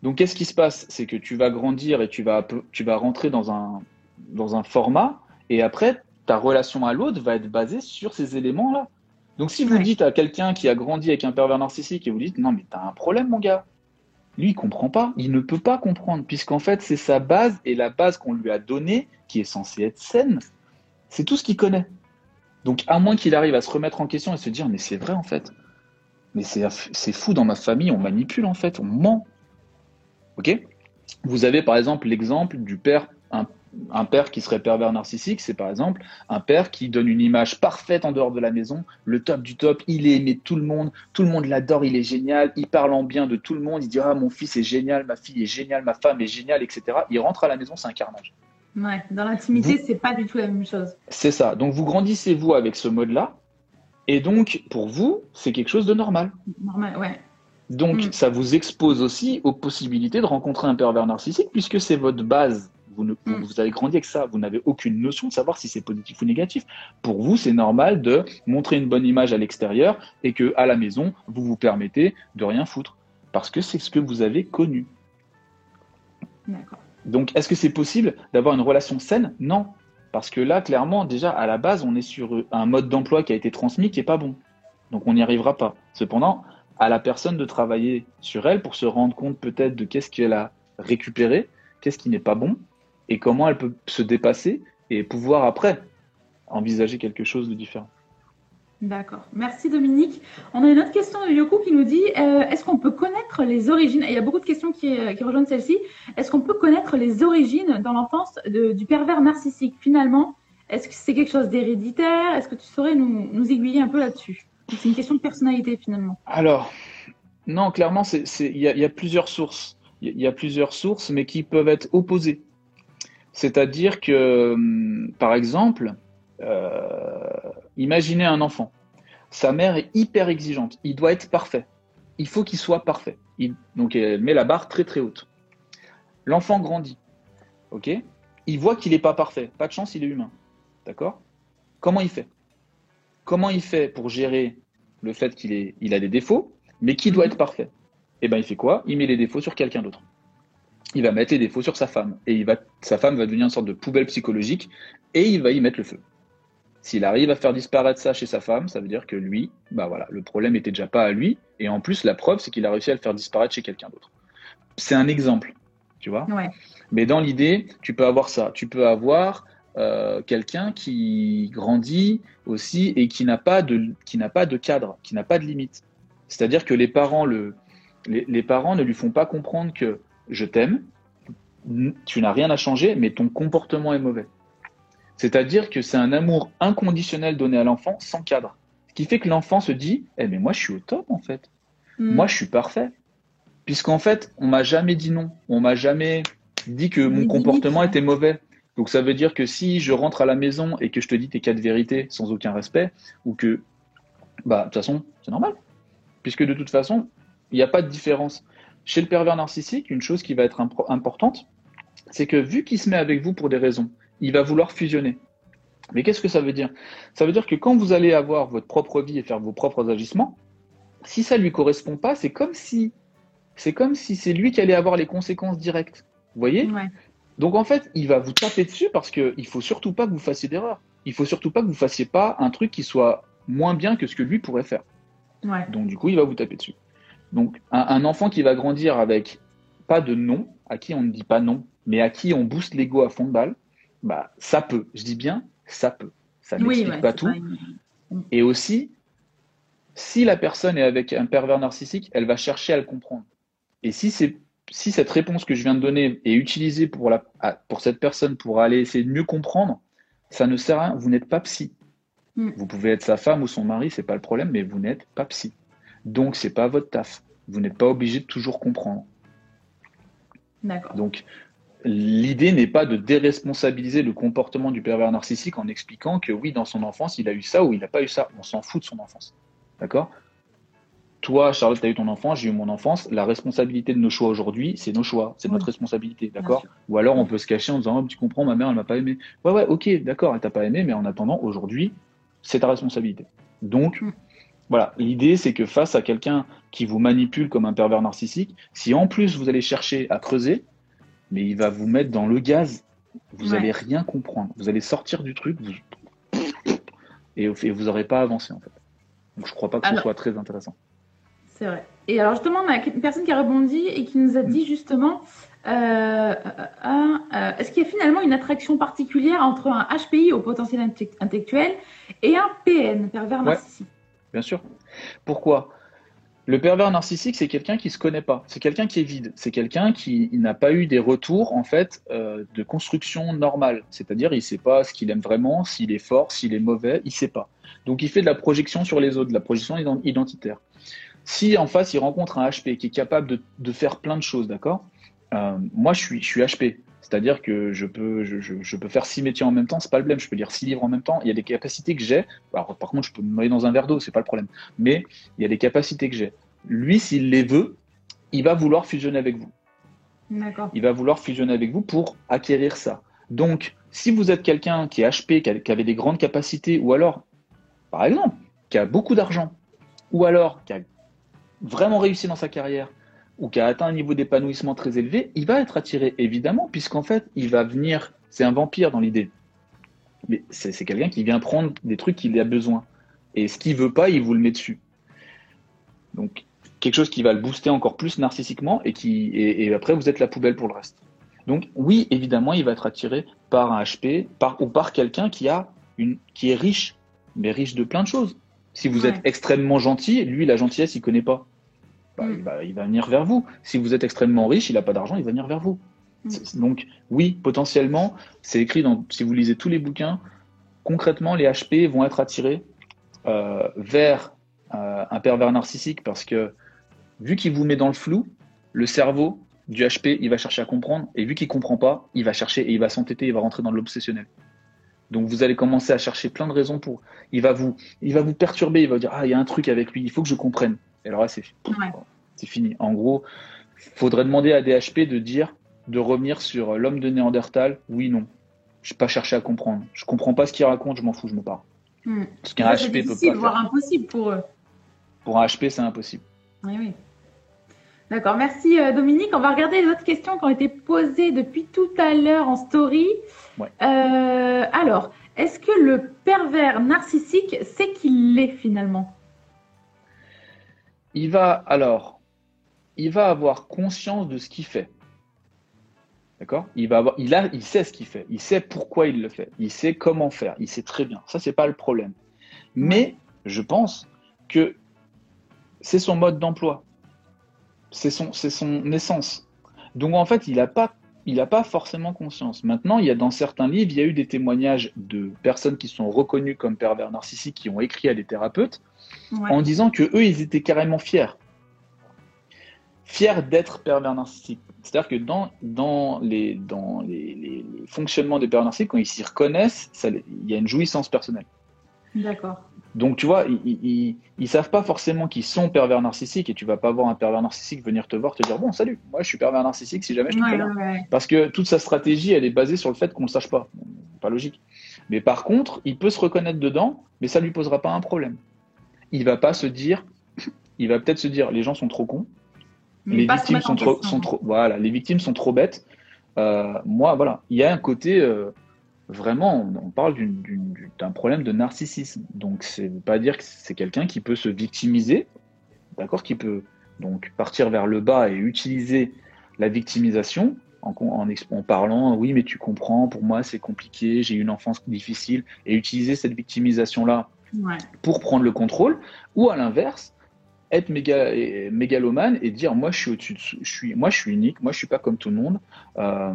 Donc, qu'est-ce qui se passe? C'est que tu vas grandir et tu vas, tu vas rentrer dans un, dans un format et après, ta relation à l'autre va être basée sur ces éléments-là. Donc, si vous dites à quelqu'un qui a grandi avec un pervers narcissique et vous dites non, mais t'as un problème, mon gars, lui, il comprend pas. Il ne peut pas comprendre, puisqu'en fait, c'est sa base et la base qu'on lui a donnée, qui est censée être saine, c'est tout ce qu'il connaît. Donc, à moins qu'il arrive à se remettre en question et se dire, mais c'est vrai, en fait. Mais c'est fou, dans ma famille, on manipule, en fait, on ment. OK? Vous avez, par exemple, l'exemple du père, un un père qui serait pervers narcissique, c'est par exemple un père qui donne une image parfaite en dehors de la maison, le top du top, il est aimé de tout le monde, tout le monde l'adore, il est génial, il parle en bien de tout le monde, il dit ah mon fils est génial, ma fille est géniale, ma femme est géniale, etc. Il rentre à la maison, c'est un carnage. Ouais, dans l'intimité, c'est pas du tout la même chose. C'est ça. Donc vous grandissez vous avec ce mode-là, et donc pour vous, c'est quelque chose de normal. Normal, ouais. Donc mm. ça vous expose aussi aux possibilités de rencontrer un pervers narcissique puisque c'est votre base Mm. Vous, avez grandi avec ça. Vous n'avez aucune notion de savoir si c'est positif ou négatif. Pour vous, c'est normal de montrer une bonne image à l'extérieur et que à la maison, vous vous permettez de rien foutre parce que c'est ce que vous avez connu. Donc, est-ce que c'est possible d'avoir une relation saine? Non. Parce que là, clairement, déjà, à la base, on est sur un mode d'emploi qui a été transmis qui n'est pas bon. Donc, on n'y arrivera pas. Cependant, à la personne de travailler sur elle pour se rendre compte peut-être de qu'est-ce qu'elle a récupéré, qu'est-ce qui n'est pas bon, et comment elle peut se dépasser et pouvoir après envisager quelque chose de différent. D'accord. Merci Dominique. On a une autre question de Yoko qui nous dit euh, est-ce qu'on peut connaître les origines Il y a beaucoup de questions qui, euh, rejoignent celle-ci. Est-ce qu'on peut connaître les origines dans l'enfance du pervers narcissique? Finalement Est-ce que c'est quelque chose d'héréditaire? Est-ce que tu saurais nous, nous aiguiller un peu là-dessus? C'est une question de personnalité finalement. Alors, non, clairement, il y, y, a plusieurs sources. Il y a plusieurs sources, mais qui peuvent être opposées. C'est-à-dire que, hum, par exemple, euh, imaginez un enfant. Sa mère est hyper exigeante. Il doit être parfait. Il faut qu'il soit parfait. donc elle met la barre très très haute. L'enfant grandit. Ok? Il voit qu'il n'est pas parfait. Pas de chance, il est humain. D'accord? Comment il fait? Comment il fait pour gérer le fait qu'il il a des défauts, mais qui doit être parfait? Eh bien, il fait quoi? Il met les défauts sur quelqu'un d'autre. Il va mettre les défauts sur sa femme. Et il va, sa femme va devenir une sorte de poubelle psychologique et il va y mettre le feu. S'il arrive à faire disparaître ça chez sa femme, ça veut dire que lui, bah voilà, le problème était déjà pas à lui. Et en plus, la preuve, c'est qu'il a réussi à le faire disparaître chez quelqu'un d'autre. C'est un exemple, tu vois. Mais dans l'idée, tu peux avoir ça. Tu peux avoir euh, quelqu'un qui grandit aussi et qui n'a pas de qui n'a pas de cadre, qui n'a pas de limite. C'est-à-dire que les parents le les, parents ne lui font pas comprendre que je t'aime, tu n'as rien à changer, mais ton comportement est mauvais. C'est-à-dire que c'est un amour inconditionnel donné à l'enfant sans cadre. Ce qui fait que l'enfant se dit Eh, mais moi, je suis au top, en fait. Hmm. Moi, je suis parfait. Puisqu'en fait, on m'a jamais dit non. On m'a jamais dit que mon comportement était mauvais. Donc ça veut dire que si je rentre à la maison et que je te dis tes quatre vérités sans aucun respect, ou que, bah, de toute façon, c'est normal. Puisque de toute façon, il n'y a pas de différence. Chez le pervers narcissique, une chose qui va être importante, c'est que vu qu'il se met avec vous pour des raisons, il va vouloir fusionner. Mais qu'est-ce que ça veut dire? Ça veut dire que quand vous allez avoir votre propre vie et faire vos propres agissements, si ça lui correspond pas, c'est comme si c'est comme si c'est lui qui allait avoir les conséquences directes. Vous voyez? Donc en fait, il va vous taper dessus parce qu'il ne faut surtout pas que vous fassiez d'erreur. Il faut surtout pas que vous fassiez pas un truc qui soit moins bien que ce que lui pourrait faire. Donc du coup, il va vous taper dessus. Donc un, enfant qui va grandir avec pas de non, à qui on ne dit pas non, mais à qui on booste l'ego à fond de balle, bah ça peut. Je dis bien, ça peut. Ça n'explique pas tout. Et aussi, si la personne est avec un pervers narcissique, elle va chercher à le comprendre. Et si c'est si cette réponse que je viens de donner est utilisée pour, la, pour cette personne pour aller essayer de mieux comprendre, ça ne sert à rien. Vous n'êtes pas psy. Hmm. Vous pouvez être sa femme ou son mari, c'est pas le problème, mais vous n'êtes pas psy. Donc c'est pas votre taf. Vous n'êtes pas obligé de toujours comprendre. D'accord. Donc l'idée n'est pas de déresponsabiliser le comportement du pervers narcissique en expliquant que oui, dans son enfance, il a eu ça ou il n'a pas eu ça. On s'en fout de son enfance. D'accord? Toi, Charlotte, tu as eu ton enfant, j'ai eu mon enfance. La responsabilité de nos choix aujourd'hui, c'est nos choix, c'est notre responsabilité, d'accord? Ou alors on peut se cacher en disant, oh, tu comprends, ma mère, elle m'a pas aimé. Ouais, ouais, ok, d'accord, elle t'a pas aimé, mais en attendant, aujourd'hui, c'est ta responsabilité. Donc, mm. Voilà, l'idée, c'est que face à quelqu'un qui vous manipule comme un pervers narcissique, si en plus vous allez chercher à creuser, mais il va vous mettre dans le gaz, vous n'allez rien comprendre. Vous allez sortir du truc, et, vous n'aurez pas avancé en fait. Donc je crois pas que ce soit très intéressant. C'est vrai. Et alors justement, on a une personne qui a rebondi et qui nous a dit justement, euh, euh, euh, est-ce qu'il y a finalement une attraction particulière entre un HPI au potentiel intellectuel et un PN, pervers narcissique? Bien sûr. Pourquoi? Le pervers narcissique, c'est quelqu'un qui se connaît pas. C'est quelqu'un qui est vide. C'est quelqu'un qui n'a pas eu des retours en fait de construction normale. C'est-à-dire, il sait pas ce qu'il aime vraiment, s'il est fort, s'il est mauvais, il sait pas. Donc, il fait de la projection sur les autres, de la projection identitaire. Si en face, il rencontre un HP qui est capable de, faire plein de choses, d'accord? Euh, Moi, je suis, je suis HP. C'est-à-dire que je peux, je, peux faire six métiers en même temps, c'est pas le problème. Je peux lire six livres en même temps. Il y a des capacités que j'ai. par contre, je peux me noyer dans un verre d'eau, c'est pas le problème. Mais il y a des capacités que j'ai. Lui, s'il les veut, il va vouloir fusionner avec vous. D'accord. Il va vouloir fusionner avec vous pour acquérir ça. Donc, si vous êtes quelqu'un qui est HP, qui, qui avait des grandes capacités, ou alors, par exemple, qui a beaucoup d'argent, ou alors qui a vraiment réussi dans sa carrière ou qui a atteint un niveau d'épanouissement très élevé, il va être attiré, évidemment, puisqu'en fait, il va venir, c'est un vampire dans l'idée. Mais c'est quelqu'un qui vient prendre des trucs qu'il a besoin. Et ce qu'il veut pas, il vous le met dessus. Donc, quelque chose qui va le booster encore plus narcissiquement et qui, et, après, vous êtes la poubelle pour le reste. Donc, oui, évidemment, il va être attiré par un HP, par, ou par quelqu'un qui a une, qui est riche, mais riche de plein de choses. Si vous êtes extrêmement gentil, lui, la gentillesse, il connaît pas. Bah, mm. il, va, venir vers vous. Si vous êtes extrêmement riche, il n'a pas d'argent, il va venir vers vous. Mm. Donc oui, potentiellement, c'est écrit dans, si vous lisez tous les bouquins, concrètement, les HP vont être attirés euh, vers euh, un pervers narcissique parce que vu qu'il vous met dans le flou, le cerveau du HP, il va chercher à comprendre, et vu qu'il comprend pas, il va chercher et il va s'entêter, il va rentrer dans l'obsessionnel. Donc vous allez commencer à chercher plein de raisons pour. Il va vous, il va vous perturber, il va dire ah il y a un truc avec lui, il faut que je comprenne. Et alors là, c'est fini. En gros, faudrait demander à DHP de dire, de revenir sur l'homme de Néandertal, oui, non. Je vais pas chercher à comprendre. Je comprends pas ce qu'il raconte, je m'en fous, je me pars. Hmm. Ce qu'un HP peut pas voire faire. impossible pour eux. Pour un HP, c'est impossible. Oui, oui. D'accord, merci euh, Dominique. On va regarder les autres questions qui ont été posées depuis tout à l'heure en story. Ouais. Euh, alors, est-ce que le pervers narcissique sait qu'il l'est finalement? Il va alors, il va avoir conscience de ce qu'il fait. D'accord? Il va avoir, il a, il sait ce qu'il fait. Il sait pourquoi il le fait. Il sait comment faire. Il sait très bien. Ça, c'est pas le problème. Mais je pense que c'est son mode d'emploi. C'est son, c'est son essence. Donc en fait, il n'a pas, il a pas forcément conscience. Maintenant, il y a dans certains livres, il y a eu des témoignages de personnes qui sont reconnues comme pervers narcissiques qui ont écrit à des thérapeutes Ouais. en disant que eux, ils étaient carrément fiers. Fiers d'être pervers narcissiques. C'est-à-dire que dans, dans, les, dans les, les- les fonctionnements des pervers narcissiques, quand ils s'y reconnaissent, ça il y a une jouissance personnelle. D'accord. Donc, tu vois, ils, ils savent pas forcément qu'ils sont pervers narcissiques et tu vas pas voir un pervers narcissique venir te voir te dire Bon, salut, moi je suis pervers narcissique si jamais je te Ouais, connais. ouais, ouais. Parce que toute sa stratégie, elle est basée sur le fait qu'on ne le sache pas. Pas logique. Mais par contre, il peut se reconnaître dedans, mais ça lui posera pas un problème. Il va pas se dire, il va peut-être se dire, les gens sont trop cons, Mais les victimes sont trop, question. sont trop, voilà, les victimes sont trop bêtes. Euh, moi, voilà, il y a un côté, euh, vraiment, on, on parle d'un problème de narcissisme. Donc, c'est pas dire que c'est quelqu'un qui peut se victimiser, d'accord, qui peut donc partir vers le bas et utiliser la victimisation en, parlant, oui, mais tu comprends, pour moi c'est compliqué, j'ai eu une enfance difficile, et utiliser cette victimisation-là Ouais. pour prendre le contrôle, ou à l'inverse, être méga, mégalomane et dire moi je suis au-dessus, de, je suis, moi je suis unique, moi je suis pas comme tout le monde. Euh,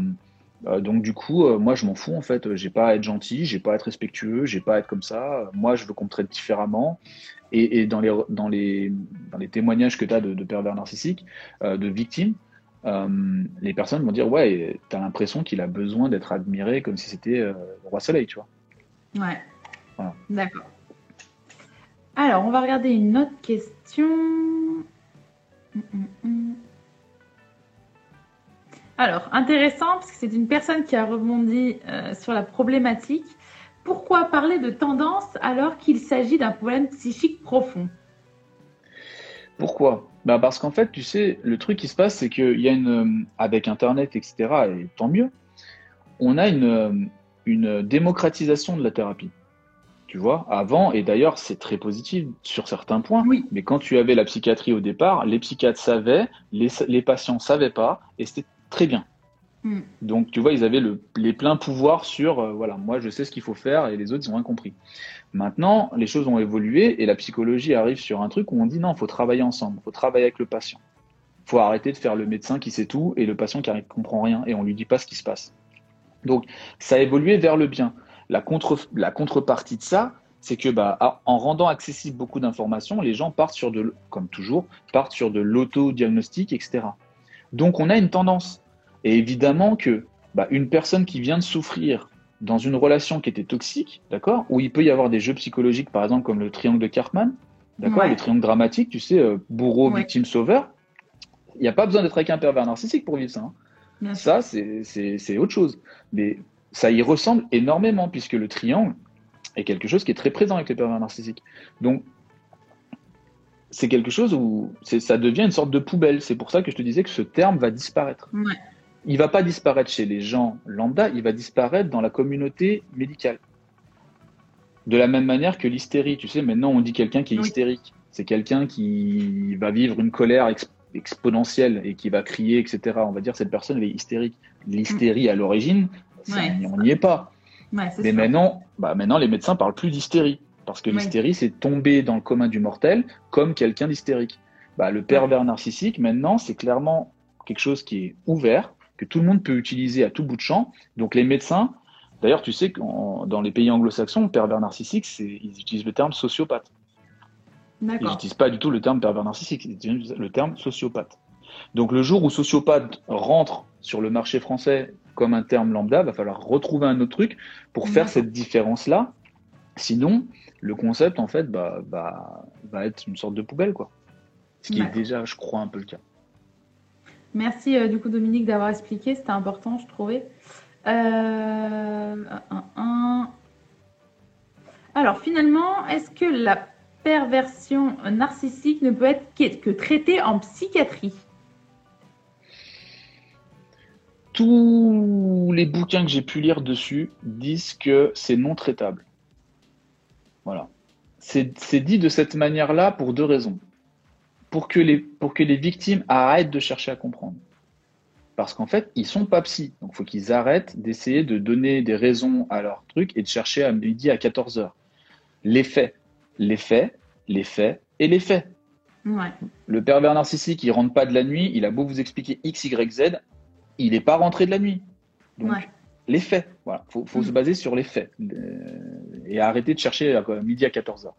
euh, donc du coup, euh, moi je m'en fous en fait. J'ai pas à être gentil, j'ai pas à être respectueux, j'ai pas à être comme ça. Moi je veux qu'on me traite différemment. Et, et dans les dans les dans les témoignages que tu as de, de pervers narcissiques, de victimes, les personnes vont dire ouais, t'as l'impression qu'il a besoin d'être admiré comme si c'était le roi soleil, tu vois. Ouais. Voilà. D'accord. Alors, on va regarder une autre question. Hum, hum, hum. Alors, intéressant, parce que c'est une personne qui a rebondi euh, sur la problématique. Pourquoi parler de tendance alors qu'il s'agit d'un problème psychique profond? Pourquoi? Bah Parce qu'en fait, tu sais, le truc qui se passe, c'est qu'il y a une. euh, Avec Internet, etc., et tant mieux, on a une, euh, une démocratisation de la thérapie. Tu vois, avant, et d'ailleurs, c'est très positif sur certains points, Oui. mais quand tu avais la psychiatrie au départ, les psychiatres savaient, les, les patients savaient pas, et c'était très bien. Hmm. Donc, tu vois, ils avaient le, les pleins pouvoirs sur, euh, voilà, moi je sais ce qu'il faut faire et les autres, ils ont rien compris. Maintenant, les choses ont évolué et la psychologie arrive sur un truc où on dit non, il faut travailler ensemble, il faut travailler avec le patient. Il faut arrêter de faire le médecin qui sait tout et le patient qui ne comprend rien et on lui dit pas ce qui se passe. Donc, ça a évolué vers le bien. La, contre, la contrepartie de ça, c'est que bah, à- en rendant accessible beaucoup d'informations, les gens partent sur de, comme toujours, partent sur de l'auto-diagnostic, etc. Donc, on a une tendance. Et évidemment que bah, une personne qui vient de souffrir dans une relation qui était toxique, d'accord, où il peut y avoir des jeux psychologiques, par exemple comme le triangle de Cartman, d'accord, Ouais. le triangle dramatique, tu sais, euh, bourreau, Ouais. victime, sauveur. Il n'y a pas besoin d'être avec un pervers narcissique pour vivre ça. hein. Ça, c'est autre chose. Mais ça y ressemble énormément, puisque le triangle est quelque chose qui est très présent avec les pervers narcissiques. Donc, c'est quelque chose où ça devient une sorte de poubelle. C'est pour ça que je te disais que ce terme va disparaître. Ouais. Il va pas disparaître chez les gens lambda, il va disparaître dans la communauté médicale. De la même manière que l'hystérie. Tu sais, maintenant on dit quelqu'un qui est Oui. hystérique. C'est quelqu'un qui va vivre une colère ex- exponentielle et qui va crier, etc. On va dire cette personne elle est hystérique. L'hystérie à l'origine, Ouais. on n'y est pas. Ouais, Mais maintenant, bah maintenant, les médecins parlent plus d'hystérie. Parce que l'hystérie, c'est tomber dans le commun du mortel comme quelqu'un d'hystérique. Bah, le pervers narcissique, maintenant, c'est clairement quelque chose qui est ouvert, que tout le monde peut utiliser à tout bout de champ. Donc les médecins, d'ailleurs, tu sais que dans les pays anglo-saxons, pervers narcissique, ils utilisent le terme sociopathe. Ils n'utilisent pas du tout le terme pervers narcissique, ils utilisent le terme sociopathe. Donc le jour où sociopathe rentre sur le marché français comme un terme lambda, va falloir retrouver un autre truc pour faire D'accord. cette différence-là. Sinon, le concept, en fait, bah, bah, va être une sorte de poubelle, quoi. Ce qui est déjà, je crois, un peu le cas. Merci euh, du coup Dominique d'avoir expliqué, c'était important je trouvais. Alors finalement, est-ce que la perversion narcissique ne peut être que traitée en psychiatrie? Tous les bouquins que j'ai pu lire dessus disent que c'est non traitable. Voilà. C'est dit de cette manière-là pour deux raisons. Pour que, les, pour que les victimes arrêtent de chercher à comprendre. Parce qu'en fait, ils sont pas psy. Donc, il faut qu'ils arrêtent d'essayer de donner des raisons à leur truc et de chercher à midi à 14 heures. Les faits. Les faits, les faits et les faits. Le pervers narcissique, il rentre pas de la nuit, il a beau vous expliquer X, Y, Z, il n'est pas rentré de la nuit. Donc, les faits. Voilà, faut, faut se mm. baser sur les faits euh, et arrêter de chercher à midi à 14h.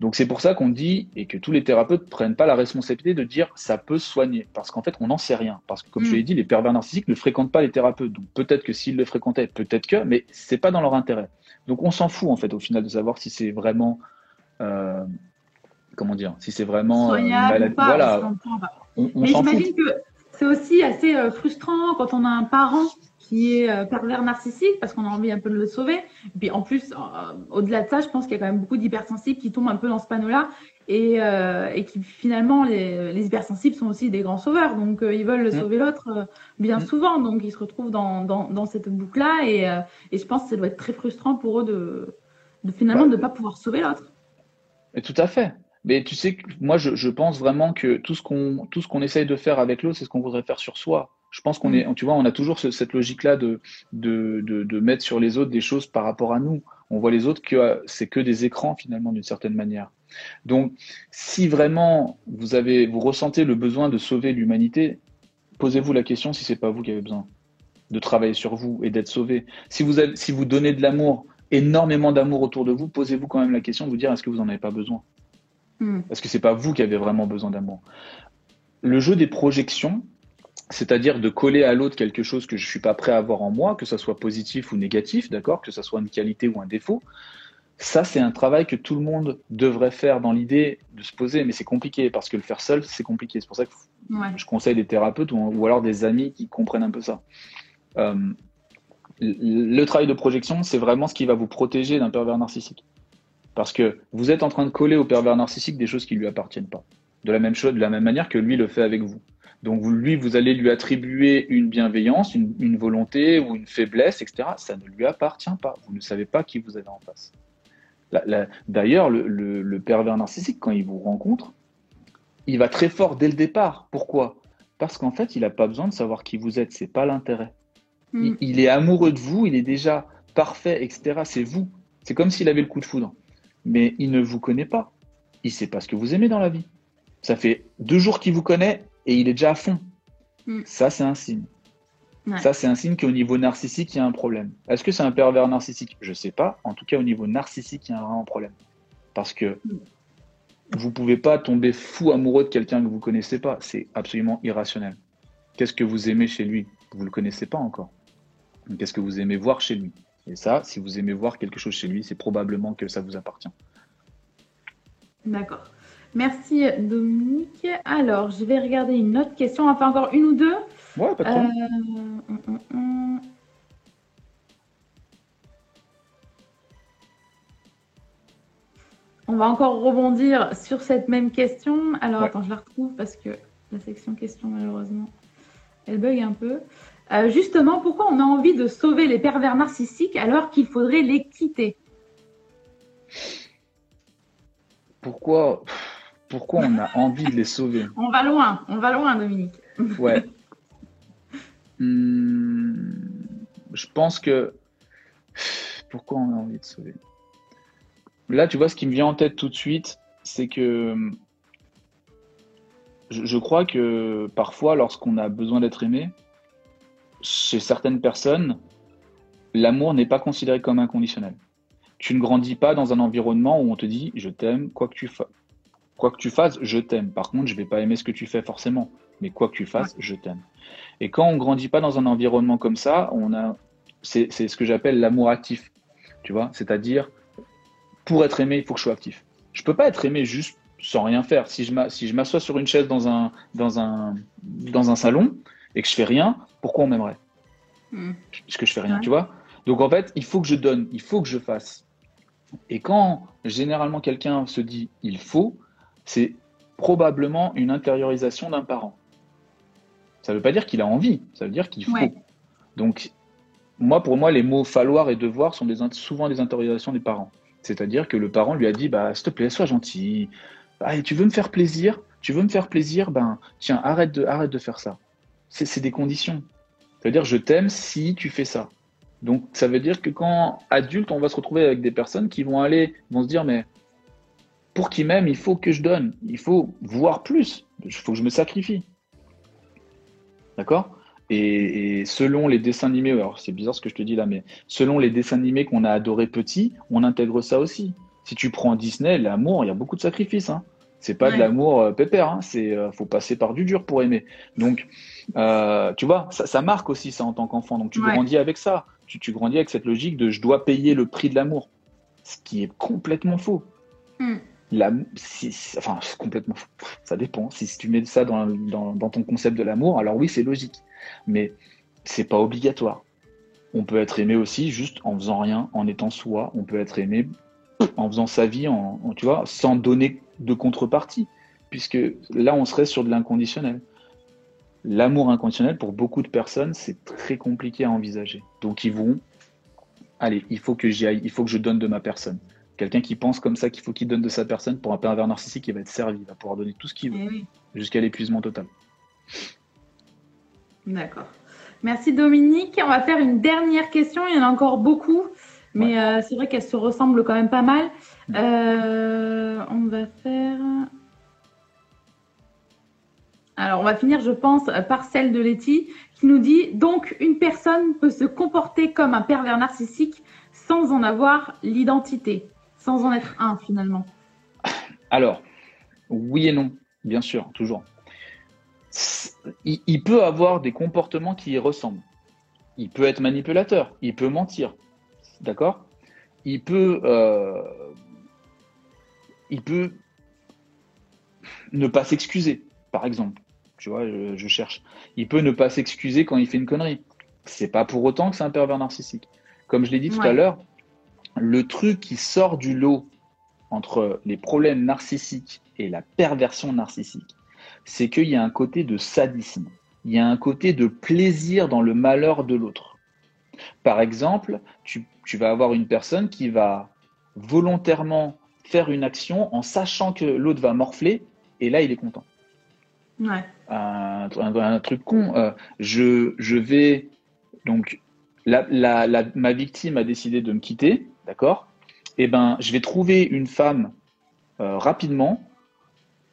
Donc c'est pour ça qu'on dit et que tous les thérapeutes prennent pas la responsabilité de dire ça peut soigner parce qu'en fait on n'en sait rien parce que comme je mm. l'ai dit les pervers narcissiques ne fréquentent pas les thérapeutes donc peut-être que s'ils le fréquentaient peut-être que mais c'est pas dans leur intérêt donc on s'en fout en fait au final de savoir si c'est vraiment euh, comment dire si c'est vraiment euh, voilà on, on s'en fout. que c'est aussi assez frustrant quand on a un parent qui est euh, pervers narcissique parce qu'on a envie un peu de le sauver. Et puis en plus, euh, au-delà de ça, je pense qu'il y a quand même beaucoup d'hypersensibles qui tombent un peu dans ce panneau-là et, euh, et qui finalement, les, les, hypersensibles sont aussi des grands sauveurs. Donc ils veulent mm. sauver l'autre bien mm. souvent. Donc ils se retrouvent dans, dans, dans cette boucle-là et, et je pense que ça doit être très frustrant pour eux de, de finalement de ne pas pouvoir sauver l'autre. Tout à fait. Mais tu sais, moi, je, je pense vraiment que tout ce qu'on tout ce qu'on essaye de faire avec l'autre, c'est ce qu'on voudrait faire sur soi. Je pense qu'on est, mm. tu vois, on a toujours cette logique-là de, de, de, mettre sur les autres des choses par rapport à nous. On voit les autres que c'est que des écrans finalement d'une certaine manière. Donc, si vraiment vous avez, vous ressentez le besoin de sauver l'humanité, posez-vous la question si c'est pas vous qui avez besoin de travailler sur vous et d'être sauvé. Si vous avez, si vous donnez de l'amour, énormément d'amour autour de vous, posez-vous quand même la question de vous dire est-ce que vous en avez pas besoin? Mm. Est-ce que c'est pas vous qui avez vraiment besoin d'amour Le jeu des projections, c'est-à-dire de coller à l'autre quelque chose que je ne suis pas prêt à avoir en moi, que ce soit positif ou négatif, d'accord, que ce soit une qualité ou un défaut. Ça, c'est un travail que tout le monde devrait faire dans l'idée de se poser, mais c'est compliqué parce que le faire seul, c'est compliqué. C'est pour ça que je conseille des thérapeutes ou, alors des amis qui comprennent un peu ça. Euh, le travail de projection, c'est vraiment ce qui va vous protéger d'un pervers narcissique. Parce que vous êtes en train de coller au pervers narcissique des choses qui ne lui appartiennent pas. De la même chose, de la même manière que lui le fait avec vous. Donc lui, vous allez lui attribuer une bienveillance, une, volonté ou une faiblesse, etc. Ça ne lui appartient pas. Vous ne savez pas qui vous avez en face. D'ailleurs, le, pervers narcissique, quand il vous rencontre, il va très fort dès le départ. Pourquoi? Parce qu'en fait, il n'a pas besoin de savoir qui vous êtes. C'est pas l'intérêt. Hmm. Il, est amoureux de vous. Il est déjà parfait, etc. C'est vous. C'est comme s'il avait le coup de foudre. Mais il ne vous connaît pas. Il sait pas ce que vous aimez dans la vie. Ça fait deux jours qu'il vous connaît et il est déjà à fond. Mm. Ça, c'est un signe. Ça, c'est un signe qu'au niveau narcissique, il y a un problème. Est-ce que c'est un pervers narcissique? Je ne sais pas. En tout cas, au niveau narcissique, il y a un problème. Parce que mm. vous ne pouvez pas tomber fou amoureux de quelqu'un que vous ne connaissez pas. C'est absolument irrationnel. Qu'est-ce que vous aimez chez lui? Vous ne le connaissez pas encore. Qu'est-ce que vous aimez voir chez lui? Et ça, si vous aimez voir quelque chose chez lui, c'est probablement que ça vous appartient. D'accord. Merci Dominique. Alors, je vais regarder une autre question. On va faire encore une ou deux. Ouais, pas de problème. Euh, hum, hum, hum. On va encore rebondir sur cette même question. Alors, attends, je la retrouve parce que la section question, malheureusement, elle bug un peu. Euh, justement, pourquoi on a envie de sauver les pervers narcissiques alors qu'il faudrait les quitter Pourquoi pourquoi on a envie de les sauver On va loin, on va loin, Dominique. Ouais. Hmm, je pense que. Pourquoi on a envie de sauver? Là, tu vois, ce qui me vient en tête tout de suite, c'est que. Je, crois que parfois, lorsqu'on a besoin d'être aimé, chez certaines personnes, l'amour n'est pas considéré comme inconditionnel. Tu ne grandis pas dans un environnement où on te dit je t'aime, quoi que tu fasses quoi que tu fasses, je t'aime. Par contre, je vais pas aimer ce que tu fais forcément, mais quoi que tu fasses, je t'aime. Et quand on grandit pas dans un environnement comme ça, on a, c'est ce que j'appelle l'amour actif. Tu vois, c'est-à-dire pour être aimé, il faut que je sois actif. Je peux pas être aimé juste sans rien faire. Si je si je m'assois sur une chaise dans un dans un dans un salon et que je fais rien, pourquoi on m'aimerait? Mm. puisque je fais rien, tu vois? Donc en fait, il faut que je donne, il faut que je fasse. Et quand généralement quelqu'un se dit il faut, c'est probablement une intériorisation d'un parent. Ça ne veut pas dire qu'il a envie, ça veut dire qu'il faut. Donc, moi, pour moi, les mots falloir et devoir sont souvent des intériorisations des parents. C'est-à-dire que le parent lui a dit, bah, s'il te plaît, sois gentil. Ah, tu veux me faire plaisir? Tu veux me faire plaisir? Ben, tiens, arrête de, arrête de faire ça. C'est des conditions. C'est-à-dire, je t'aime si tu fais ça. Donc, ça veut dire que quand adulte, on va se retrouver avec des personnes qui vont aller, vont se dire, mais pour qu'ils m'aiment, il faut que je donne. Il faut voir plus. Il faut que je me sacrifie. D'accord? Et, selon les dessins animés, alors c'est bizarre ce que je te dis là, mais selon les dessins animés qu'on a adorés petits, on intègre ça aussi. Si tu prends Disney, l'amour, il y a beaucoup de sacrifices. Hein. C'est pas de l'amour euh, pépère, hein. c'est euh, faut passer par du dur pour aimer. Donc, euh, tu vois, ça, marque aussi ça en tant qu'enfant. Donc tu grandis avec ça. Tu, tu, grandis avec cette logique de je dois payer le prix de l'amour, ce qui est complètement faux. Hmm la, si, enfin, complètement, ça dépend. Si, tu mets ça dans, dans, ton concept de l'amour, alors oui, c'est logique. Mais c'est pas obligatoire. On peut être aimé aussi juste en faisant rien, en étant soi. On peut être aimé en faisant sa vie, en, tu vois, sans donner de contrepartie. Puisque là, on serait sur de l'inconditionnel. L'amour inconditionnel, pour beaucoup de personnes, c'est très compliqué à envisager. Donc, ils vont, allez, il faut que j'y aille, il faut que je donne de ma personne. Quelqu'un qui pense comme ça qu'il faut qu'il donne de sa personne pour un pervers narcissique, il va être servi, il va pouvoir donner tout ce qu'il veut, eh jusqu'à l'épuisement total. D'accord. Merci Dominique. On va faire une dernière question. Il y en a encore beaucoup, mais euh, c'est vrai qu'elles se ressemblent quand même pas mal. Euh, on va faire. Alors, on va finir, je pense, par celle de Letty qui nous dit Donc, une personne peut se comporter comme un pervers narcissique sans en avoir l'identité sans en être un finalement Alors, oui et non, bien sûr, toujours. Il, peut avoir des comportements qui y ressemblent. Il peut être manipulateur, il peut mentir, d'accord? Il peut, euh, il peut ne pas s'excuser, par exemple. Tu vois, je, cherche. Il peut ne pas s'excuser quand il fait une connerie. C'est pas pour autant que c'est un pervers narcissique. Comme je l'ai dit tout à l'heure, le truc qui sort du lot entre les problèmes narcissiques et la perversion narcissique, c'est qu'il y a un côté de sadisme, il y a un côté de plaisir dans le malheur de l'autre. Par exemple, tu, vas avoir une personne qui va volontairement faire une action en sachant que l'autre va morfler, et là, il est content. Ouais. Un, truc con. Euh, je, je vais donc ma victime a décidé de me quitter. D'accord? Eh ben, je vais trouver une femme euh, rapidement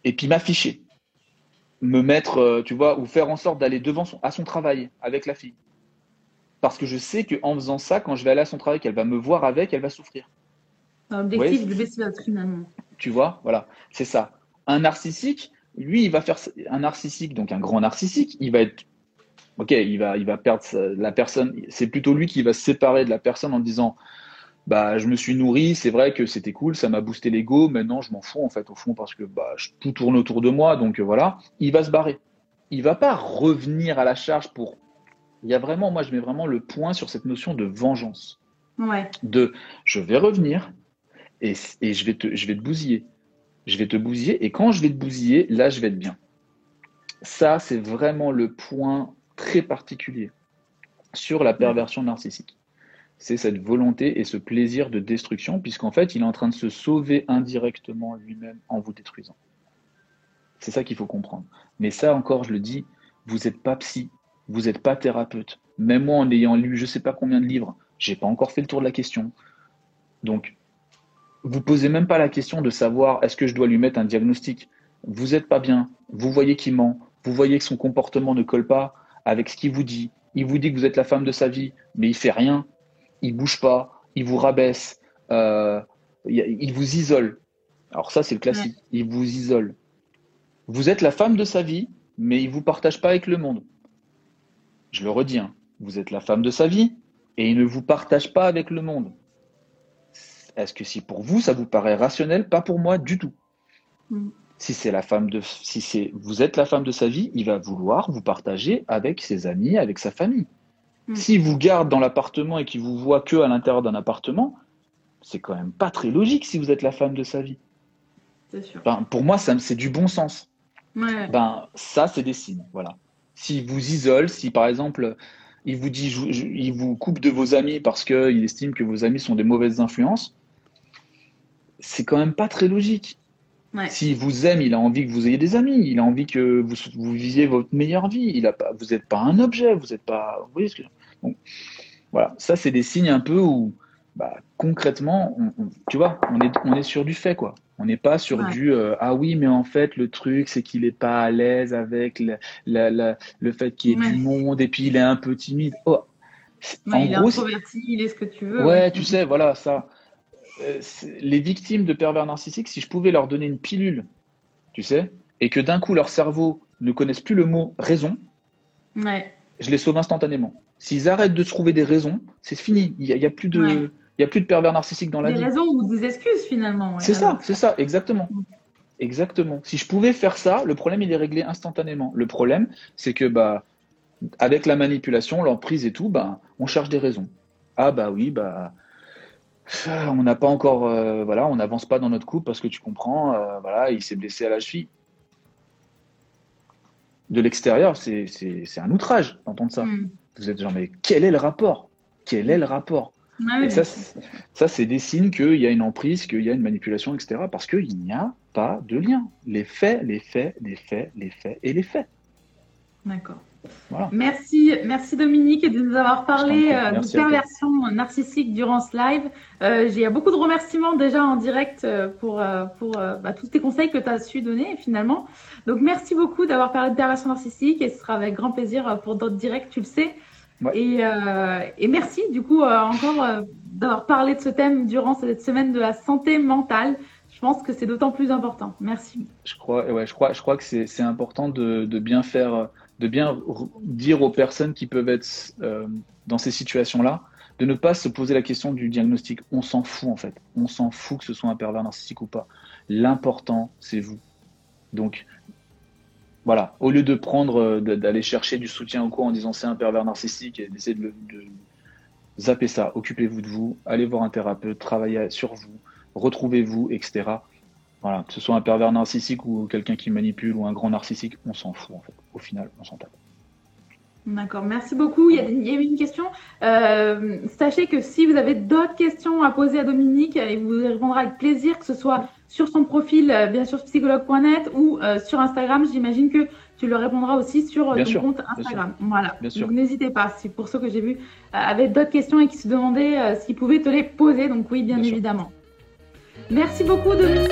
et puis m'afficher. Me mettre, euh, tu vois, ou faire en sorte d'aller devant son, à son travail avec la fille. Parce que je sais qu'en faisant ça, quand je vais aller à son travail, qu'elle va me voir avec, elle va souffrir. Objectif de baisser la finalement. Tu vois, voilà, c'est ça. Un narcissique, lui, il va faire un narcissique, donc un grand narcissique, il va être ok, il va, il va perdre la personne. C'est plutôt lui qui va se séparer de la personne en disant bah, je me suis nourri, c'est vrai que c'était cool, ça m'a boosté l'ego, maintenant je m'en fous en fait au fond parce que bah, tout tourne autour de moi, donc euh, voilà, il va se barrer. Il va pas revenir à la charge pour... Il y a vraiment, moi je mets vraiment le point sur cette notion de vengeance. Ouais. De je vais revenir et, et je, vais te, je vais te bousiller. Je vais te bousiller et quand je vais te bousiller, là je vais être bien. Ça, c'est vraiment le point très particulier sur la perversion narcissique c'est cette volonté et ce plaisir de destruction, puisqu'en fait, il est en train de se sauver indirectement lui-même en vous détruisant. C'est ça qu'il faut comprendre. Mais ça encore, je le dis, vous n'êtes pas psy, vous n'êtes pas thérapeute. Même moi, en ayant lu je ne sais pas combien de livres, j'ai pas encore fait le tour de la question. Donc, vous posez même pas la question de savoir est-ce que je dois lui mettre un diagnostic? Vous n'êtes pas bien, vous voyez qu'il ment, vous voyez que son comportement ne colle pas avec ce qu'il vous dit. Il vous dit que vous êtes la femme de sa vie, mais il fait rien il bouge pas, il vous rabaisse, euh, il vous isole. Alors ça, c'est le classique. Il vous isole. Vous êtes la femme de sa vie, mais il vous partage pas avec le monde. Je le redis, hein. vous êtes la femme de sa vie et il ne vous partage pas avec le monde. Est-ce que si pour vous ça vous paraît rationnel Pas pour moi du tout. Mm. Si c'est la femme de, si c'est, vous êtes la femme de sa vie, il va vouloir vous partager avec ses amis, avec sa famille. Mm. S'il vous garde dans l'appartement et qu'il vous voit que à l'intérieur d'un appartement, c'est quand même pas très logique si vous êtes la femme de sa vie. Sûr. pour moi, c'est du bon sens. Ben, ça, c'est des signes. Voilà. S'il vous isole, si par exemple, il vous dit, il vous coupe de vos amis parce qu'il estime que vos amis sont des mauvaises influences, c'est quand même pas très logique. S'il vous aime, il a envie que vous ayez des amis, il a envie que vous, vous viviez votre meilleure vie. Il a pas, vous n'êtes pas un objet, vous n'êtes pas. Vous voyez ce que Donc, voilà, ça c'est des signes un peu où, bah, concrètement, tu vois, on est, on est sur du fait quoi. On n'est pas sur du euh, ah oui, mais en fait le truc c'est qu'il n'est pas à l'aise avec le fait qu'il y ait du monde et puis il est un peu timide. Oh. il est introverti, il est ce que tu veux. Ouais, tu sais, voilà ça. Euh, les victimes de pervers narcissiques, si je pouvais leur donner une pilule, tu sais, et que d'un coup leur cerveau ne connaisse plus le mot raison, je les sauve instantanément. S'ils arrêtent de trouver des raisons, c'est fini. Il n'y a, plus de, a plus de pervers narcissiques dans la vie. Des raisons ou des excuses finalement. c'est ça, c'est ça, exactement. Exactement. Si je pouvais faire ça, le problème il est réglé instantanément. Le problème, c'est que bah avec la manipulation, l'emprise et tout, bah on cherche des raisons. Ah bah oui, bah on n'a pas encore, euh, voilà, on n'avance pas dans notre couple parce que tu comprends, euh, voilà, il s'est blessé à la cheville. De l'extérieur, c'est un outrage d'entendre ça. Hmm. Vous êtes genre, mais quel est le rapport? Quel est le rapport? Et ça, ça c'est des signes qu'il y a une emprise, qu'il y a une manipulation, etc. Parce qu'il n'y a pas de lien. Les faits, les faits, les faits, les faits et les faits. D'accord. Merci, merci Dominique de nous avoir parlé euh, de perversion narcissique durant ce live. Euh, J'ai beaucoup de remerciements déjà en direct euh, pour, euh, pour bah, tous tes conseils que tu as su donner finalement. Donc merci beaucoup d'avoir parlé de perversion narcissique et ce sera avec grand plaisir pour d'autres directs, tu le sais. Et, et, merci du coup encore d'avoir parlé de ce thème durant cette semaine de la santé mentale. Je pense que c'est d'autant plus important. Merci. Je crois, ouais, je crois, je crois que c'est important de, de bien faire de bien dire aux personnes qui peuvent être euh, dans ces situations-là, de ne pas se poser la question du diagnostic. On s'en fout en fait. On s'en fout que ce soit un pervers narcissique ou pas. L'important, c'est vous. Donc, voilà, au lieu de prendre, euh, d'aller chercher du soutien au quoi en disant c'est un pervers narcissique et d'essayer de, de zapper ça, occupez-vous de vous, allez voir un thérapeute, travaillez sur vous, retrouvez-vous, etc. Voilà, que ce soit un pervers narcissique ou quelqu'un qui manipule ou un grand narcissique, on s'en fout en fait. Au final, on s'en tape. D'accord, merci beaucoup. Il y, a, eu une question. Euh, sachez que si vous avez d'autres questions à poser à Dominique, il vous répondra avec plaisir, que ce soit sur son profil, euh, bien sûr, psychologue.net ou euh, sur Instagram. J'imagine que tu le répondras aussi sur ton compte Instagram. voilà. Donc n'hésitez pas. Si pour ceux que j'ai vus avaient d'autres questions et qui se demandaient s'ils pouvaient te les poser, donc oui, bien, évidemment. Merci beaucoup, Dominique.